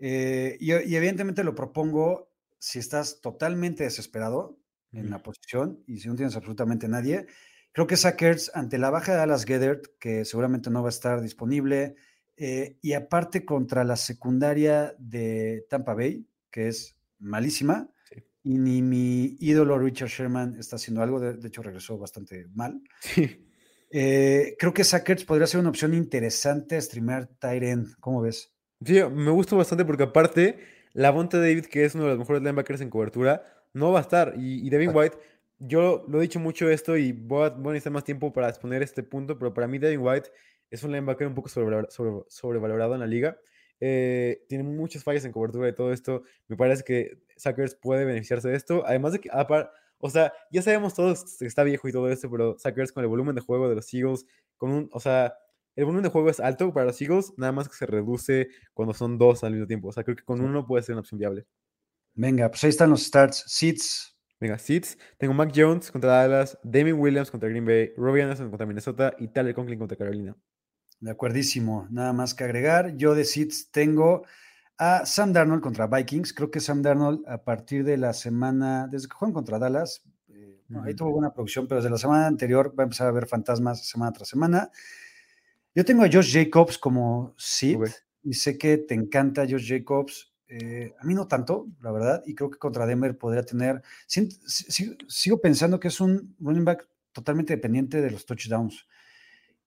Eh, y, evidentemente lo propongo si estás totalmente desesperado en la posición y si no tienes absolutamente nadie. Creo que Sackers, ante la baja de Dallas Gedert, que seguramente no va a estar disponible, eh, y aparte contra la secundaria de Tampa Bay, que es malísima, y ni mi ídolo Richard Sherman está haciendo algo, de, hecho regresó bastante mal. Eh, creo que Sackers podría ser una opción interesante a streamear Tyren. ¿Cómo ves? Sí, me gusta bastante porque aparte, la Bonte David, que es uno de los mejores linebackers en cobertura, no va a estar. Y, y Devin White, yo lo he dicho mucho esto y voy a, necesitar más tiempo para exponer este punto, pero para mí Devin White es un linebacker un poco sobrevalorado en la liga. Eh, tiene muchas fallas en cobertura y todo esto. Me parece que Sackers puede beneficiarse de esto. Además de que, o sea, ya sabemos todos que está viejo y todo esto, pero Sackers con el volumen de juego de los Eagles, con un, o sea, el volumen de juego es alto para los Eagles, nada más que se reduce cuando son dos al mismo tiempo. O sea, creo que con uno puede ser una opción viable. Venga, pues ahí están los starts. Seats. Venga, Seats. Tengo Mac Jones contra Dallas, Damien Williams contra Green Bay, Robbie Anderson contra Minnesota y Tyler Conklin contra Carolina. De acuerdísimo. Nada más que agregar. Yo de Seats tengo a Sam Darnold contra Vikings. Creo que Sam Darnold a partir de la semana, desde que juegan contra Dallas, eh, ahí tuvo buena producción, pero desde la semana anterior va a empezar a ver fantasmas semana tras semana. Yo tengo a Josh Jacobs como Sid y sé que te encanta Josh Jacobs. Eh, a mí no tanto, la verdad, y creo que contra Denver podría tener. Sigo pensando que es un running back totalmente dependiente de los touchdowns.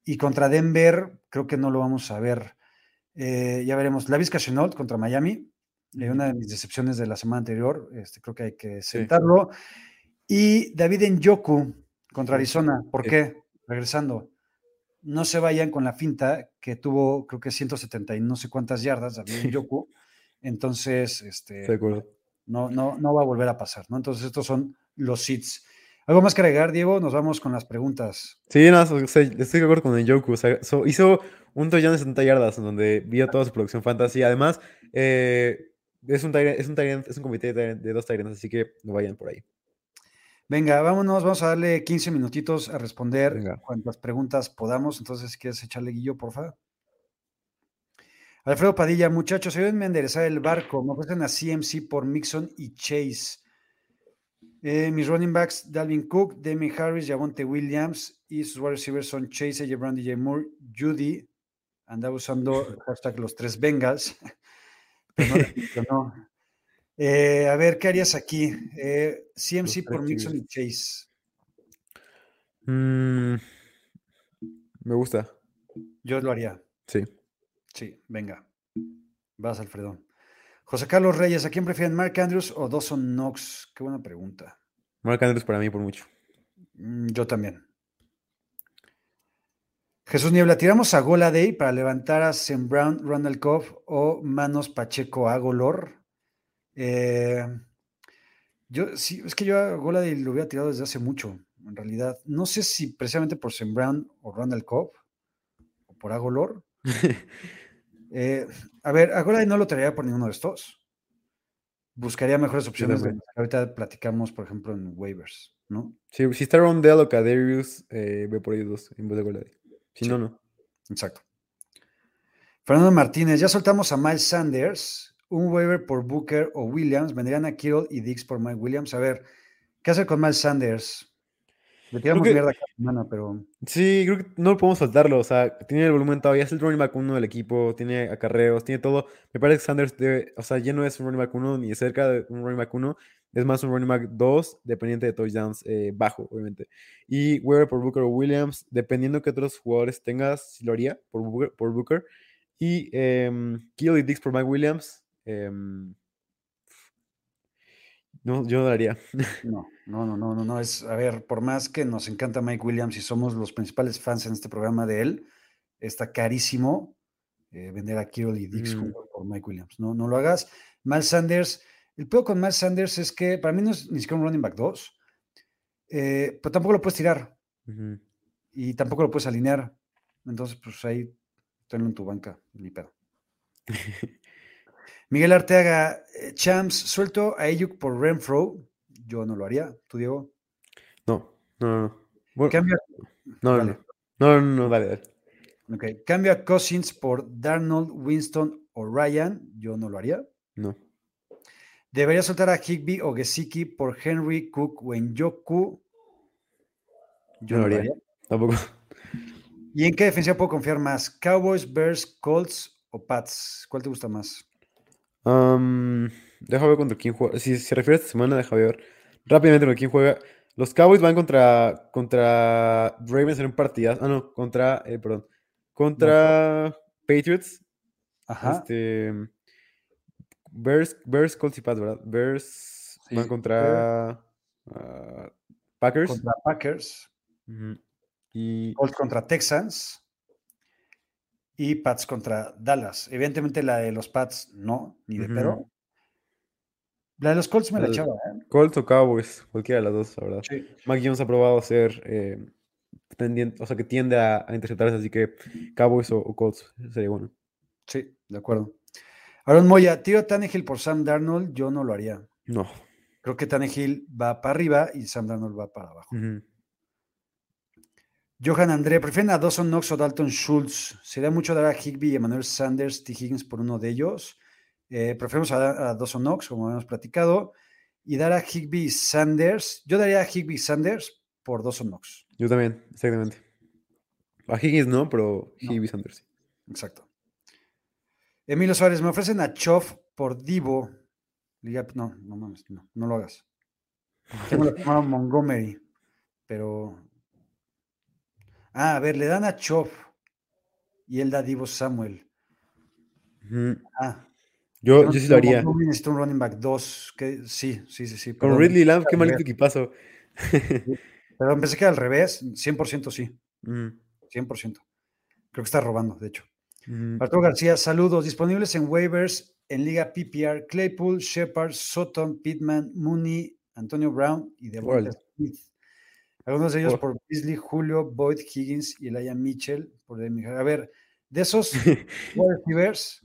Y contra Denver, creo que no lo vamos a ver. Eh, ya veremos. La Vizca Chenault contra Miami, eh, una de mis decepciones de la semana anterior. Este, creo que hay que sentarlo. Y David Njoku contra Arizona. ¿Por qué? Regresando no se vayan con la finta que tuvo, creo que 170 y no sé cuántas yardas David Yoku. Entonces, este, no, no, no va a volver a pasar, ¿no? Entonces, estos son los seats. ¿Algo más que agregar, Diego? Nos vamos con las preguntas. Sí, no, estoy de acuerdo con el Yoku. hizo un tollón de 70 yardas en donde vio toda su producción fantasy. Además, eh, es, un es, un es un comité de, dos Tyrants, así que no vayan por ahí. Venga, vámonos, vamos a darle 15 minutitos a responder cuantas preguntas podamos. Entonces, ¿quieres echarle guillo, por favor? Alfredo Padilla, muchachos, ayúdenme a enderezar el barco. Me ofrecen a CMC por Mixon y Chase. Eh, mis running backs, Dalvin Cook, Demi Harris, Javonte Williams y sus wide receivers son Chase, AJ Brown, DJ Moore, Judy. Andaba usando el hashtag los tres Bengals. no, eh, a ver, ¿qué harías aquí? Eh, CMC por Mixon y Chase. Mm, me gusta. Yo lo haría. Sí. Sí, venga. Vas, Alfredo. José Carlos Reyes, ¿a quién prefieren, Mark Andrews o Dawson Knox? Qué buena pregunta. Mark Andrews para mí por mucho. Mm, yo también. Jesús Niebla, ¿tiramos a Goladay para levantar a Sam Brown, Ronald Cobb o Manos Pacheco Agolor? Eh, yo sí, es que yo a Goladay lo hubiera tirado desde hace mucho, en realidad. No sé si precisamente por Sam Brown o Ronald Cobb o por Agolor. Eh, a ver, a Goladay no lo traería por ninguno de estos. Buscaría mejores opciones. ahorita platicamos, por ejemplo, en waivers, ¿no? Sí, si está Rondell o Kadarius, eh, ve por ahí dos en vez de Golade. Si Sí. no, no. Exacto. Fernando Martínez, ya soltamos a Miles Sanders, un waiver por Booker o Williams, vendrían a Kittle y Dix por Mike Williams. A ver, ¿qué hacer con Miles Sanders? Le tiramos que- mierda cada semana, pero Sí, creo que no podemos faltarlo. O sea, tiene el volumen todavía, es el running back uno del equipo, tiene acarreos, tiene todo. Me parece que Sanders debe, o sea, ya no es un running back uno ni cerca de un running back uno. Es más un running back 2, dependiente de touchdowns eh, bajo, obviamente. Y Weber por Booker o Williams, dependiendo que otros jugadores tengas, si lo haría por Booker. Por Booker. Y eh, Kittle y Dix por Mike Williams. Em, no, yo no lo haría. no, no, no, no, no, no. Es, a ver, por más que nos encanta Mike Williams y somos los principales fans en este programa de él, está carísimo eh, vender a Kittle y Dix Mm. junto por Mike Williams. No, no lo hagas. Miles Sanders, el peor con Miles Sanders es que para mí no es ni siquiera un running back 2, eh, pero tampoco lo puedes tirar. Y tampoco lo puedes alinear. Entonces, pues ahí tenlo en tu banca, ni pedo. Miguel Arteaga, eh, Champs, suelto a Ayuk por Renfro. Yo no lo haría. ¿Tú, Diego? No, no, no, no. Bueno, no, no, no, no, no, no, dale, dale. ok, Cambia a Cousins por Darnold, Winston o Ryan. Yo no lo haría. No. Debería soltar a Higby o Gesicki por Henry, Cook o Njoku. Yo No lo haría. haría. Tampoco. ¿Y en qué defensa puedo confiar más? ¿Cowboys, Bears, Colts o Pats? ¿Cuál te gusta más? Am, deja ver contra quién juega. Si se refiere a esta semana, deja ver rápidamente contra quién juega. Los Cowboys van contra, contra Ravens en un partidazo. Ah, no, contra, eh, perdón. Contra Patriots. Ajá. Este, Bears, Bears, Colts y Pats, ¿verdad? Bears Sí, van contra ah, Packers. contra Packers, Ujú. Y Colts contra Texans y Pats contra Dallas. Evidentemente la de los Pats no, ni de pedo. La de los Colts me la El- echaba, ¿eh? Colts o Cowboys, cualquiera de las dos, la verdad. Sí. Mac Jones ha probado ser eh, tendiente, o sea, que tiende a, a interceptarse, así que Cowboys o, o Colts sería bueno. Sí, de acuerdo. Aaron Moya, tiro a Tannehill por Sam Darnold, yo no lo haría. No. Creo que Tannehill va para arriba y Sam Darnold va para abajo. Ujú. Johan André, ¿prefieren a Dawson Knox o Dalton Schultz? Sería mucho dar a Higby y Emmanuel Sanders, T. Higgins por uno de ellos. Eh, preferimos a, a Dawson Knox, como habíamos platicado, y dar a Higby y Sanders. Yo daría a Higby y Sanders por Dawson Knox. Yo también, exactamente. A Higgins no, pero No. Higby Sanders. sí. Exacto. Emilio Suárez, me ofrecen a Choff por Divo. No, no mames, no, no lo hagas. Tengo la Montgomery, pero. Ah, a ver, le dan a Choff y él da Divo Samuel. Ah, Yo, no yo sí lo haría. Necesito un running back 2. Que, sí, sí, sí, sí. Con perdón. Ridley Lamb, qué al maldito equipazo. Pero pensé que al revés, 100% sí, Ujú, 100%. Creo que está robando, de hecho. Arturo García, saludos. Disponibles en waivers en Liga PPR, Claypool, Shepard, Sutton, Pittman, Mooney, Antonio Brown y Devonta. Smith. Algunos de ellos Por- por Beasley, Julio, Boyd, Higgins y Elijah Mitchell. Por A ver, de esos receivers,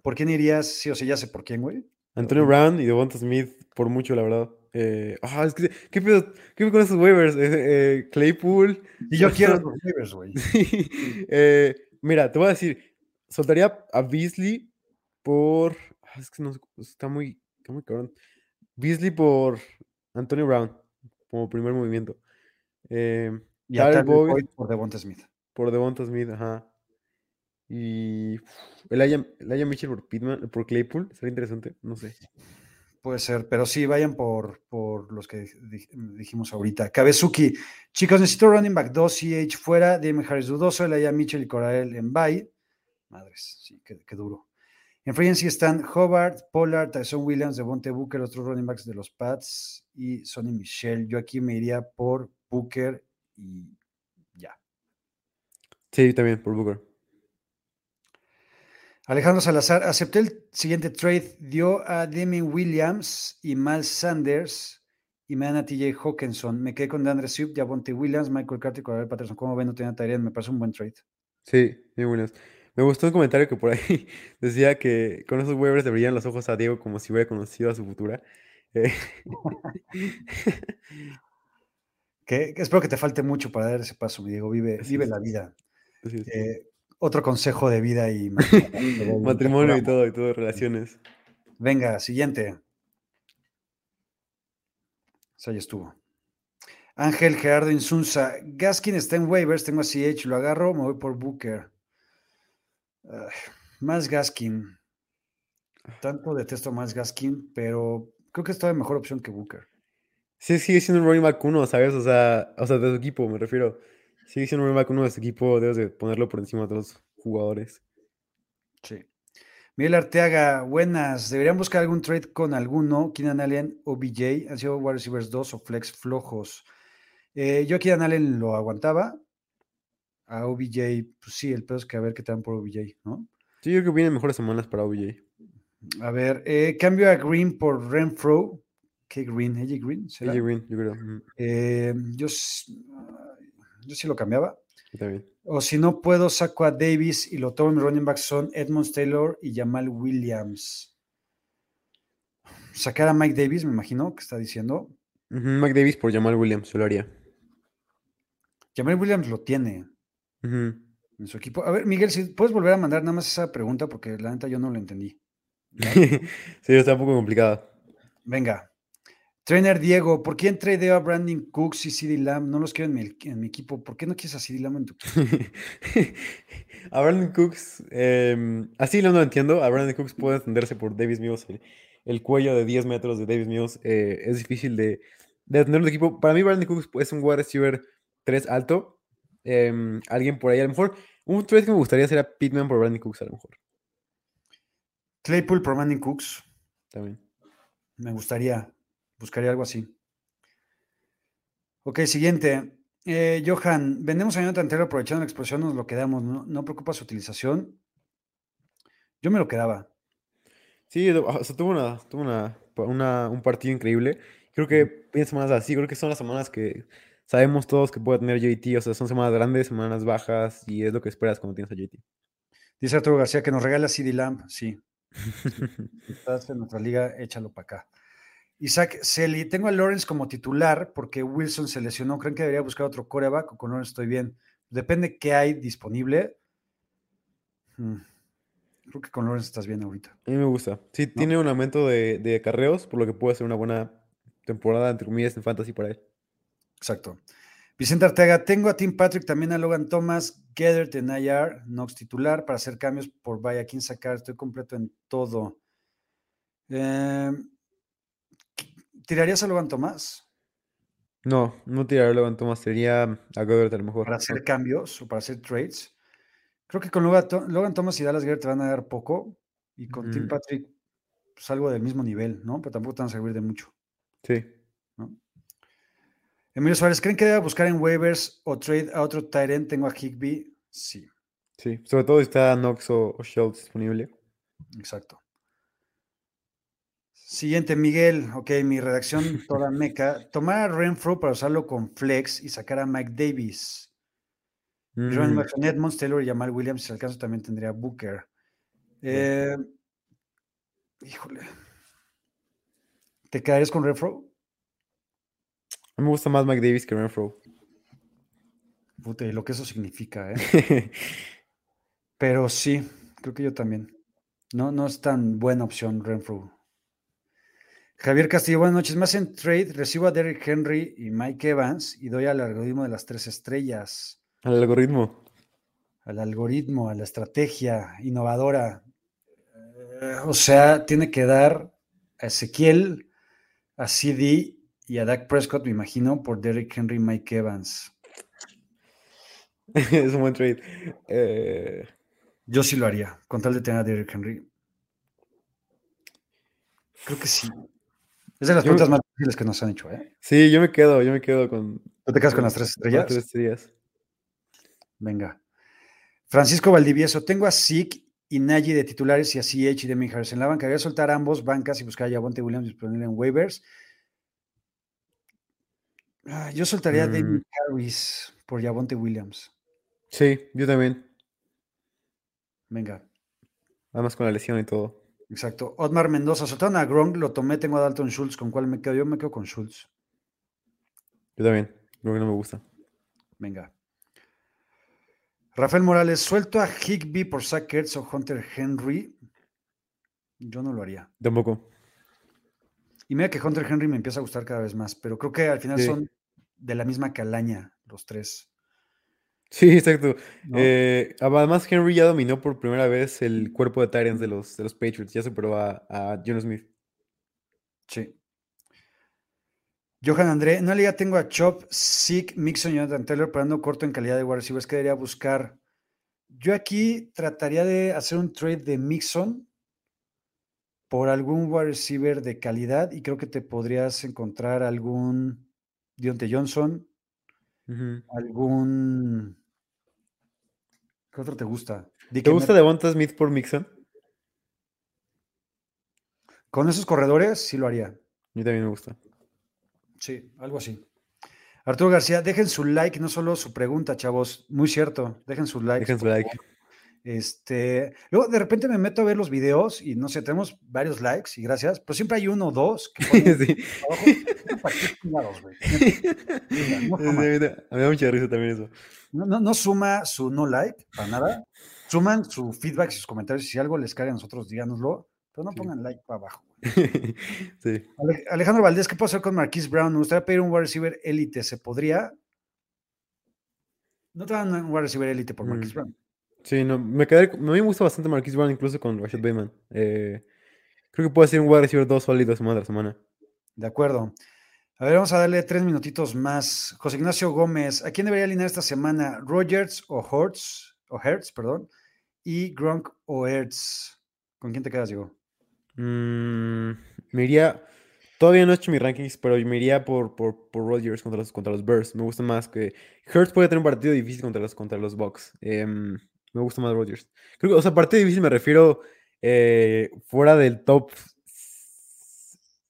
¿por quién irías? Sí, o sea, ya sé por quién, güey. Antonio Brown y Devonta Smith, por mucho, la verdad. Eh, ah, es que, ¿qué pedo, qué pedo con esos waivers? Eh, eh, Claypool. Y yo quiero los waivers, güey. Eh, mira, te voy a decir, soltaría a Beasley por. ah, Es que no está muy, está muy cabrón. Beasley por Antonio Brown, como primer movimiento. Eh, Y a Tyler Tyler Boyd Boyd por Devonta Smith. por Devonta Smith, ajá. Y Elijah, Elijah Mitchell por Pittman, por Claypool, sería interesante, no sé. Puede ser, pero sí, vayan por, por los que di- dijimos ahorita. Kabezuki, chicos, necesito running back 2, CH fuera, Dame Harris dudoso, Elijah Mitchell y Corael en bye. Madres, sí, qué, qué duro. En free están Hobart, Pollard, Tyson Williams, Devonte Booker, otros running backs de los Pats y Sonny Michelle. Yo aquí me iría por Booker y ya. Sí, también por Booker. Alejandro Salazar, acepté el siguiente trade, dio a Damien Williams y Miles Sanders y me dan a TJ Hawkinson. Me quedé con DeAndre Swift, Javonte Williams, Michael Carter y Patterson. Como ven, no tenía tarea, me parece un buen trade. Sí, muy buenas. Me gustó un comentario que por ahí decía que con esos waivers le brillan los ojos a Diego como si hubiera conocido a su futura. Eh, Que, que espero que te falte mucho para dar ese paso, mi Diego. Vive, Así vive es. la vida. es. Eh, otro consejo de vida y matrimonio. Matrimonio y todo, y todo, relaciones. Venga, siguiente. Eso ya estuvo. Ángel Gerardo Insunza. Gaskin está en waivers, tengo a CH, lo agarro, me voy por Booker. Ay, más Gaskin. Tanto detesto más Gaskin, pero creo que está de mejor opción que Booker. Sí, sigue siendo un running back uno, ¿sabes? O sea, o sea, de su equipo, me refiero. Sigue siendo un running back uno de su equipo, debes de ponerlo por encima de otros jugadores. Sí. Miguel Arteaga, buenas. Deberían buscar algún trade con alguno. Keenan Allen o BJ. Han sido wide receivers 2 o flex flojos. Eh, yo a Keenan Allen lo aguantaba. A OBJ, pues sí, el pedo es que a ver qué te dan por OBJ, ¿no? Sí, yo creo que vienen mejores semanas para OBJ. A ver, eh, cambio a Green por Renfro. ¿Qué Green? ¿AJ Green? ¿Será? AJ Green, yo creo. Eh, yo, sí lo cambiaba. también. O si no puedo, saco a Davis y lo tomo en mi running back son Edmonds Taylor y Jamal Williams. Sacar a Mike Davis, me imagino que está diciendo. Mike Davis por Jamal Williams, yo lo haría. Jamal Williams lo tiene en su equipo. A ver, Miguel, si puedes volver a mandar nada más esa pregunta porque la neta yo no lo entendí. sí, está un poco complicada. Venga. Trainer Diego, ¿por quién tradeo a Brandon Cooks y CD Lamb? No los quiero en mi, en mi equipo. ¿Por qué no quieres a CD Lamb en tu equipo? a Brandon Cooks, em, así no lo entiendo. A Brandon Cooks puede entenderse por Davis Mills. El, el cuello de 10 metros de Davis Mills eh, es difícil de, de tener un equipo. Para mí, Brandon Cooks es un wide receiver 3 alto. Em, alguien por ahí, a lo mejor. Un trade que me gustaría sería Pittman por Brandon Cooks, a lo mejor. Claypool por Brandon Cooks. También. Me gustaría, buscaría algo así. Ok, siguiente. Eh, Johan, vendemos a Jonathan Taylor aprovechando la exposición, nos lo quedamos. ¿No, no preocupa su utilización? Yo me lo quedaba. Sí, o sea, tuvo, una, tuvo una, una- un partido increíble. Creo que vienen semanas así, creo que son las semanas que sabemos todos que puede tener JT. O sea, son semanas grandes, semanas bajas, y es lo que esperas cuando tienes a JT. Dice Arturo García que nos regala CD Lamb. Sí. Si estás en nuestra liga, échalo para acá. Isaac Celi, tengo a Lawrence como titular porque Wilson se lesionó. ¿Creen que debería buscar otro coreback o con Lawrence estoy bien? Depende qué hay disponible. Hmm, Creo que con Lawrence estás bien ahorita. A mí me gusta. Sí, tiene un aumento de, de carreos, por lo que puede ser una buena temporada, entre comillas, en fantasy para él. Exacto. Vicente Arteaga, tengo a Tim Patrick, también a Logan Thomas, Gedert en IR, Knox titular para hacer cambios por vaya, quién sacar, estoy completo en todo. Eh, ¿Tirarías a Logan Thomas No, no tiraré Logan Thomas, sería a Goddard a lo mejor. para hacer cambios o para hacer trades? Creo que con Logan, Tho- Logan Thomas y Dallas Gedert te van a dar poco y con Tim. Patrick pues algo del mismo nivel, ¿no? Pero tampoco te van a servir de mucho. Sí. ¿no? Emilio Suárez, ¿creen que deba buscar en waivers o trade a otro Tyrant? Tengo a Higby. Sí, Sí, sobre todo si está Knox o, o Schultz disponible. exacto. Siguiente, Miguel. Ok, mi redacción toda meca. Tomar a Renfro para usarlo con Flex y sacar a Mike Davis. Mm, Edmonds, Taylor y Jamal Williams. Si al caso también tendría a Booker. Eh, híjole. ¿Te quedarías con Renfro? a mí me gusta más Mike Davis que Renfro. Puta, y lo que eso significa, ¿eh? Pero sí, creo que yo también. No, no es tan buena opción Renfro. Javier Castillo, buenas noches. Me hacen trade, recibo a Derrick Henry y Mike Evans y doy al algoritmo de las tres estrellas, Al algoritmo. al algoritmo, a la estrategia innovadora. Eh, o sea, tiene que dar a Ezequiel, a CD y a Dak Prescott, me imagino, por Derrick Henry y Mike Evans. es un buen trade. Eh, Yo sí lo haría, con tal de tener a Derrick Henry. Creo que sí. Es de las preguntas más difíciles que nos han hecho, ¿eh? Sí, yo me quedo, yo me quedo con. ¿Tú te quedas con las tres estrellas? Las tres estrellas. Venga. Francisco Valdivieso, tengo a Zeke y Nagy de titulares y a CH y Demi Harris en la banca. Voy a soltar ambos bancas y buscar a Javonte Williams disponible en waivers. Ah, yo soltaría a Mm. Demi Harris por Javonte Williams. Sí, yo también. Venga. Además con la lesión y todo. Exacto. Otmar Mendoza, soltaron a Gronk, lo tomé, tengo a Dalton Schultz, ¿con cuál me quedo? Yo me quedo con Schultz. Yo también. Creo que no me gusta. Venga. Rafael Morales, suelto a Higby por Zach Ertz o Hunter Henry. Yo no lo haría. Tampoco. Y mira que Hunter Henry me empieza a gustar cada vez más, pero creo que al final Sí. son de la misma calaña los tres. Sí, exacto. ¿no? Eh, además, Henry ya dominó por primera vez el cuerpo de Tyrants de los, de los Patriots. Ya superó a, a John Smith. Sí. Johan André, en una liga tengo a Chop, Sick, Mixon y Jonathan Taylor, pero ando corto en calidad de wide receivers. ¿Qué debería buscar? Yo aquí trataría de hacer un trade de Mixon por algún wide receiver de calidad y creo que te podrías encontrar algún Dionte Johnson, algún... ¿Qué otro te gusta? ¿Te gusta. Devonta Smith por Mixon? Con esos corredores sí lo haría. A mí también me gusta. Sí, algo así. Arturo García, dejen su like, no solo su pregunta, chavos. Muy cierto, dejen su like. Dejen su like. Este, luego de repente me meto a ver los videos y no sé, tenemos varios likes y gracias, pero siempre hay uno o dos que ponen Sí. abajo. No Sí, suma. a mí me da mucha risa también eso. No, no- no suma su no like para nada. Suman su feedback y sus comentarios. Si algo les cae a nosotros, díganoslo, pero no Sí. pongan like para abajo. Sí. Alejandro Valdés, ¿qué puedo hacer con Marquise Brown? Me gustaría pedir un wide receiver élite. ¿Se podría? No te dan un wide receiver élite por Mm. Marquise Brown. Sí, no, me quedé, a mí me gusta bastante Marquise Brown, incluso con Rashad Bateman. Eh, creo que puede ser un wide receiver dos sólidos semana tras semana. De acuerdo. A ver, vamos a darle tres minutitos más. José Ignacio Gómez, ¿a quién debería alinear esta semana? ¿Rogers o Hertz? O Hertz, perdón. Y Gronk o Hertz. ¿Con quién te quedas, Diego? Mm, me iría, todavía no he hecho mis rankings, pero me iría por, por, por Rodgers contra los, contra los Bears. Me gusta más que Hurts puede tener un partido difícil contra los, contra los Bucks. Em, me gusta más Rodgers. Creo que, o sea, partido difícil me refiero eh, fuera del top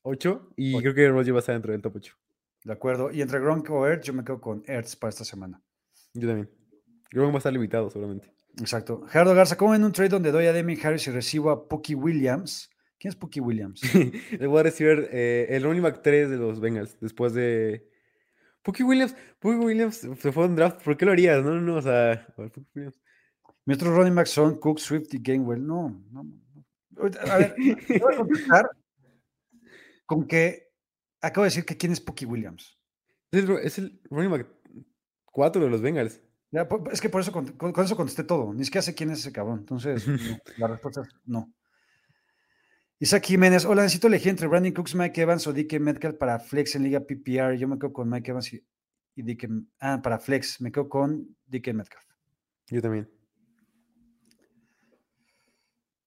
8 y creo que Rodgers va a estar dentro del top 8. De acuerdo. Y entre Gronk o Hertz, yo me quedo con Hertz para esta semana. Yo también. Que va a estar limitado seguramente. Exacto. Gerardo Garza, ¿cómo en un trade donde doy a Demi Harris y recibo a Pookie Williams? ¿Quién es Pookie Williams? Le voy a recibir eh, el running back 3 de los Bengals después de. Pookie Williams, Pookie Williams se fue a un draft. ¿Por qué lo harías? No, no, no. O sea, Pookie Williams. Mis otros running backs son Cook, Swift y Gainwell. No, no. A ver, te voy a contestar con que acabo de decir que quién es Pookie Williams. Es el, es el running back 4 de los Bengals. Ya, es que por eso con, con eso contesté todo. Ni siquiera sé quién es ese cabrón. Entonces, no, la respuesta es no. Isaac Jiménez, hola, necesito elegir entre Brandon Cooks, Mike Evans o DK Metcalf para Flex en Liga PPR. Yo me quedo con Mike Evans y, y DK. Ah, para Flex, me quedo con DK Metcalf. Yo también.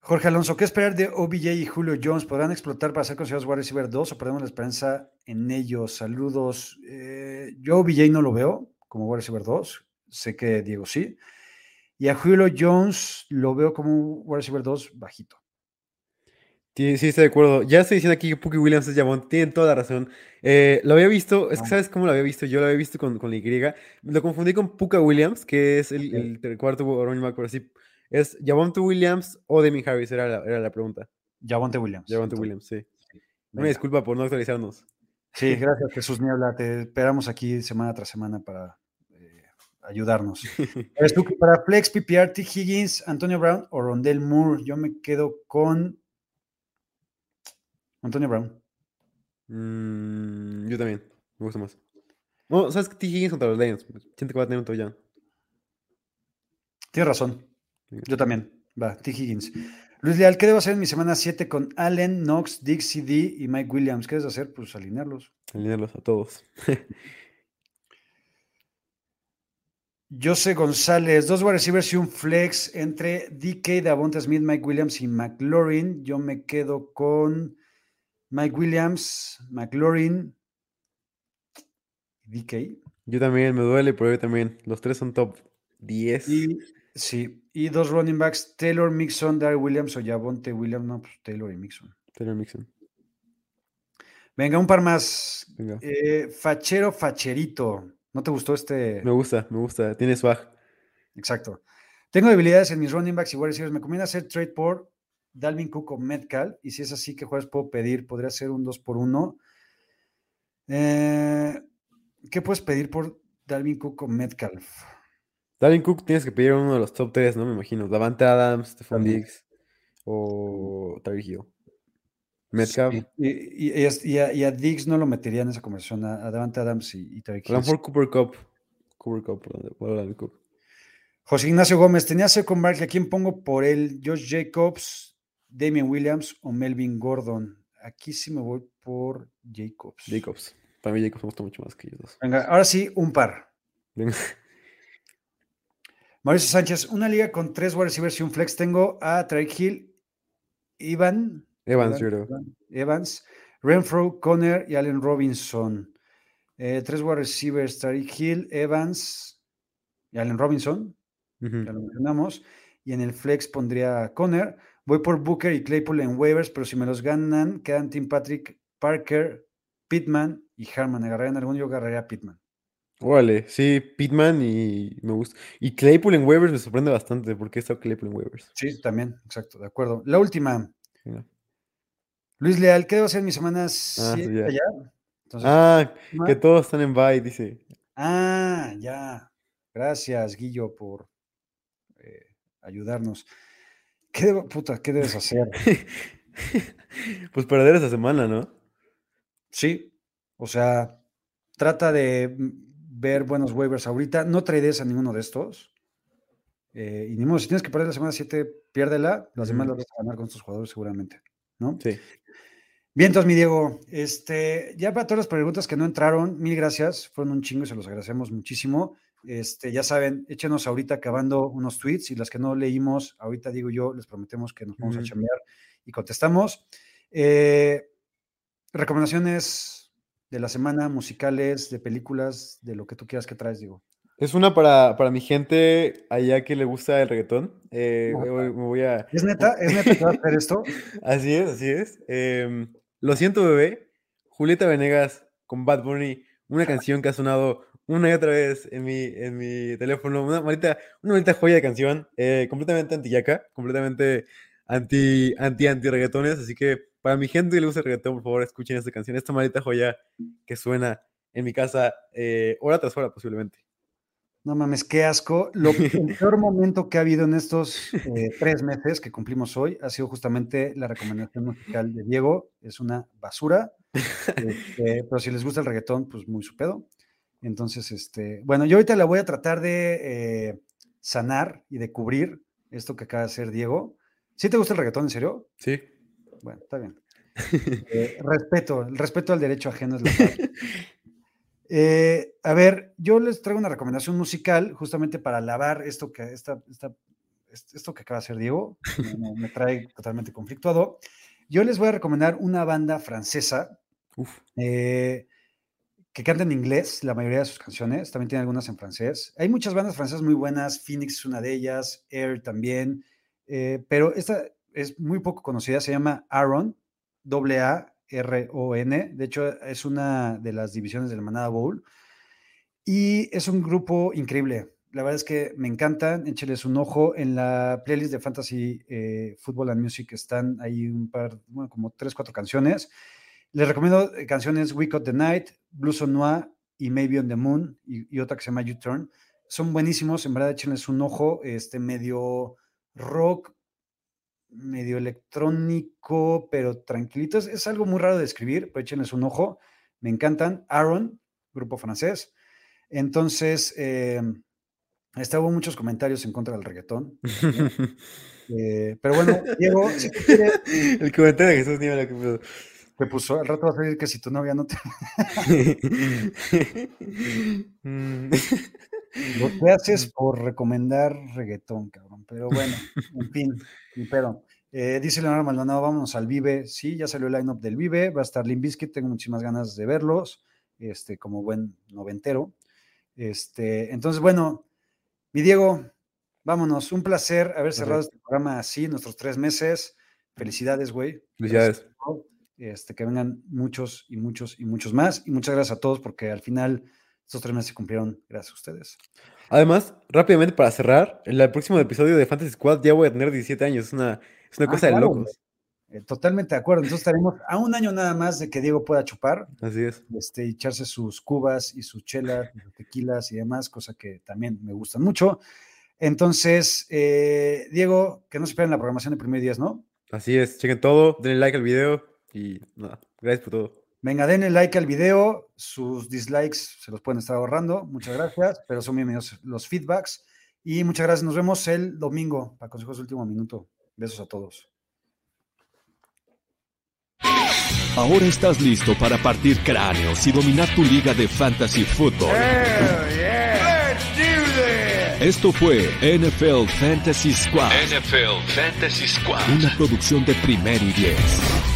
Jorge Alonso, ¿qué esperar de OBJ y Julio Jones? ¿Podrán explotar para ser considerados wide receiver 2 o perdemos la esperanza en ellos? Saludos. Eh, yo OBJ no lo veo como wide receiver 2. Sé que Diego sí. Y a Julio Jones lo veo como un wide receiver 2 bajito. Sí, sí, estoy de acuerdo. Ya estoy diciendo aquí que Pookie Williams es Javon. Tienen toda la razón. Eh, lo había visto, es que. ¿sabes cómo lo había visto? Yo lo había visto con, con la Y. Lo confundí con Puka Williams, que es el, el ter- cuarto running back, pero sí. Es Javonte Williams o Demi Harris, era la, era la pregunta. Javonte Williams. Javonte Williams, sí. Una venga. disculpa por no actualizarnos. Sí, gracias Jesús Niebla. Te esperamos aquí semana tras semana para eh, ayudarnos. Eres tú que para Flex, PPR, T. Higgins, Antonio Brown o Rondell Moore. Yo me quedo con Antonio Brown. Mm, yo también, me gusta más. No, ¿sabes qué? T. Higgins contra los Lions. Siento que va a tener un touchdown. Tienes razón. Yo también. Va, T. Higgins. Luis Leal, ¿qué debo hacer en mi semana 7 con Allen, Knox, Dick, CD y Mike Williams? ¿Qué debes hacer? Pues alinearlos. Alinearlos a todos. Jose González, dos wide receivers y un flex entre DK, Davonta Smith, Mike Williams y McLaurin. Yo me quedo con Mike Williams, McLaurin, DK. Yo también, me duele, pero yo también. Los tres son top 10. Y, sí, y dos running backs, Taylor Mixon, Darryl Williams o Javonte Williams. No, pues Taylor y Mixon. Taylor Mixon. Venga, un par más. Venga. Eh, fachero, facherito. ¿No te gustó este? Me gusta, me gusta. Tiene swag. Exacto. Tengo debilidades en mis running backs y wide receivers. Me conviene hacer trade por Dalvin Cook o Metcalf. Y si es así, ¿qué jueves puedo pedir? Podría ser un 2 por 1 eh, ¿Qué puedes pedir por Dalvin Cook o Metcalf? Dalvin Cook tienes que pedir uno de los top 3, ¿no? Me imagino. Davante Adams, Stephon. Diggs o Tyreek Hill. Metcalf. Sí, Y, a, y a Diggs no lo metería en esa conversación, a, a Davante Adams y, y Tyreek A lo Hill. mejor Cooper Cup. Cooper Cup, perdón. por Dalvin Cook. José Ignacio Gómez, tenía Second Barkley, ¿a quién pongo por él? Josh Jacobs, Damian Williams o Melvin Gordon. Aquí sí me voy por Jacobs. Jacobs. Para mí Jacobs me gusta mucho más que ellos dos. Venga, ahora sí, un par. Venga. Mauricio Sánchez, una liga con tres wide receivers y un flex. Tengo a Tyreek Hill, Ivan, Evans, Evans, Renfro, Conner y Allen Robinson. Eh, tres wide receivers, Tyreek Hill, Evans y Allen Robinson. Ya lo mencionamos. Y en el flex pondría a Conner. Voy por Booker y Claypool en waivers, pero si me los ganan, quedan Tim Patrick, Parker, Pittman y Harman. ¿Agarrarían alguno? Yo agarraría a Pittman. Órale, sí, Pittman y me gusta. Y Claypool en waivers me sorprende bastante porque está Claypool en waivers. Sí, también, exacto, de acuerdo. La última. Luis Leal, ¿qué debo hacer en mi semana Ah, 7 ya. allá? Entonces, Ah, ¿no? que todos están en bye, dice. Ah, ya. Gracias, Guillo, por eh, ayudarnos. ¿Qué, debo- puta, ¿Qué debes hacer? Pues perder esa semana, ¿no? Sí, o sea, trata de ver buenos waivers ahorita. No trades a ninguno de estos. Eh, y ni modo, si tienes que perder la semana 7, piérdela. Las demás las vas a ganar con estos jugadores seguramente. ¿no? Sí. Bien, entonces, mi Diego, este, ya para todas las preguntas que no entraron, mil gracias. Fueron un chingo y se los agradecemos muchísimo. Este, ya saben, échenos ahorita acabando unos tweets y las que no leímos, ahorita digo yo, les prometemos que nos vamos a chambear y contestamos. Eh, recomendaciones de la semana, musicales, de películas, de lo que tú quieras que traes, digo. Es una para, para mi gente allá que le gusta el reggaetón. Eh, me voy- a... ¿Es neta? ¿Es neta que vas a hacer esto? Así es, así es. Em, Lo siento, bebé. Julieta Venegas con Bad Bunny, una canción que ha sonado una y otra vez en mi, en mi teléfono, una maldita, una maldita joya de canción, eh, completamente anti-yaca, completamente anti, anti, anti reggaetones, así que para mi gente que le gusta el reggaetón, por favor, escuchen esta canción, esta maldita joya que suena en mi casa eh, hora tras hora posiblemente. No mames, qué asco. Lo, el peor momento que ha habido en estos eh, tres meses que cumplimos hoy ha sido justamente la recomendación musical de Diego. Es una basura. este, pero si les gusta el reggaetón, pues muy su pedo. Entonces, este, bueno, yo ahorita la voy a tratar de eh, sanar y de cubrir esto que acaba de hacer Diego. ¿Sí te gusta el reggaetón, en serio? Sí. Bueno, está bien. Eh, respeto, el respeto al derecho ajeno es la paz. Eh, a ver, yo les traigo una recomendación musical justamente para lavar esto que, esta, esta- est- esto que acaba de hacer Diego. Me, me- me trae totalmente conflictuado. Yo les voy a recomendar una banda francesa Uf. eh, que canta en inglés la mayoría de sus canciones. También tiene algunas en francés. Hay muchas bandas francesas muy buenas. Phoenix es una de ellas, Air también. eh, pero esta es muy poco conocida. Se llama Aaron, A-R-O-N. De hecho, es una de las divisiones del Manada Bowl. Y es un grupo increíble. La verdad es que me encantan. Écheles un ojo. En la playlist de Fantasy eh, Football and Music están ahí un par, bueno, como tres, cuatro canciones. Les recomiendo eh, canciones We Cut the Night, Blues on Noir y Maybe on the Moon y, y otra que se llama U-Turn. Son buenísimos, en verdad échenles un ojo, este medio rock, medio electrónico, pero tranquilito. Es, es algo muy raro de escribir, pero échenles un ojo. Me encantan. Aaron, grupo francés. Entonces, eh, hubo muchos comentarios en contra del reggaetón. eh, pero bueno, Diego, si quieres, El comentario de Jesús Niebla, que puso, al rato vas a decir que si tu novia no te... Mm. Lo que haces por recomendar reggaetón, cabrón. Pero bueno, en fin, ni pedo. Eh, dice Leonardo Maldonado, vámonos al Vive. Sí, ya salió el lineup del Vive. Va a estar Limbiskit, tengo muchísimas ganas de verlos, este, como buen noventero. Este, entonces, bueno, mi Diego, vámonos. Un placer haber cerrado este programa así, nuestros tres meses. Felicidades, güey. Felicidades. Este, que vengan muchos y muchos y muchos más. Y muchas gracias a todos porque al final estos tres meses se cumplieron gracias a ustedes. Además, rápidamente para cerrar, en el próximo episodio de Fantasy Squad ya voy a tener 17 años. Es una, es una Ah, cosa de locos. Eh, totalmente de acuerdo. Entonces estaremos a un año nada más de que Diego pueda chupar, Así es. este, y echarse sus cubas y sus chelas, sus tequilas y demás, cosa que también me gustan mucho. Entonces, eh, Diego, que no se esperen la programación de primer días, ¿no? Así es. Chequen todo, denle like al video y nada. Gracias por todo. Venga, denle like al video, sus dislikes se los pueden estar ahorrando, muchas gracias, pero son bienvenidos los feedbacks. Y muchas gracias, nos vemos el domingo para consejos último minuto. Besos a todos. Ahora estás listo para partir cráneos y dominar tu liga de fantasy football. Esto fue NFL Fantasy Squad, NFL Fantasy Squad. una producción de Primero y Diez.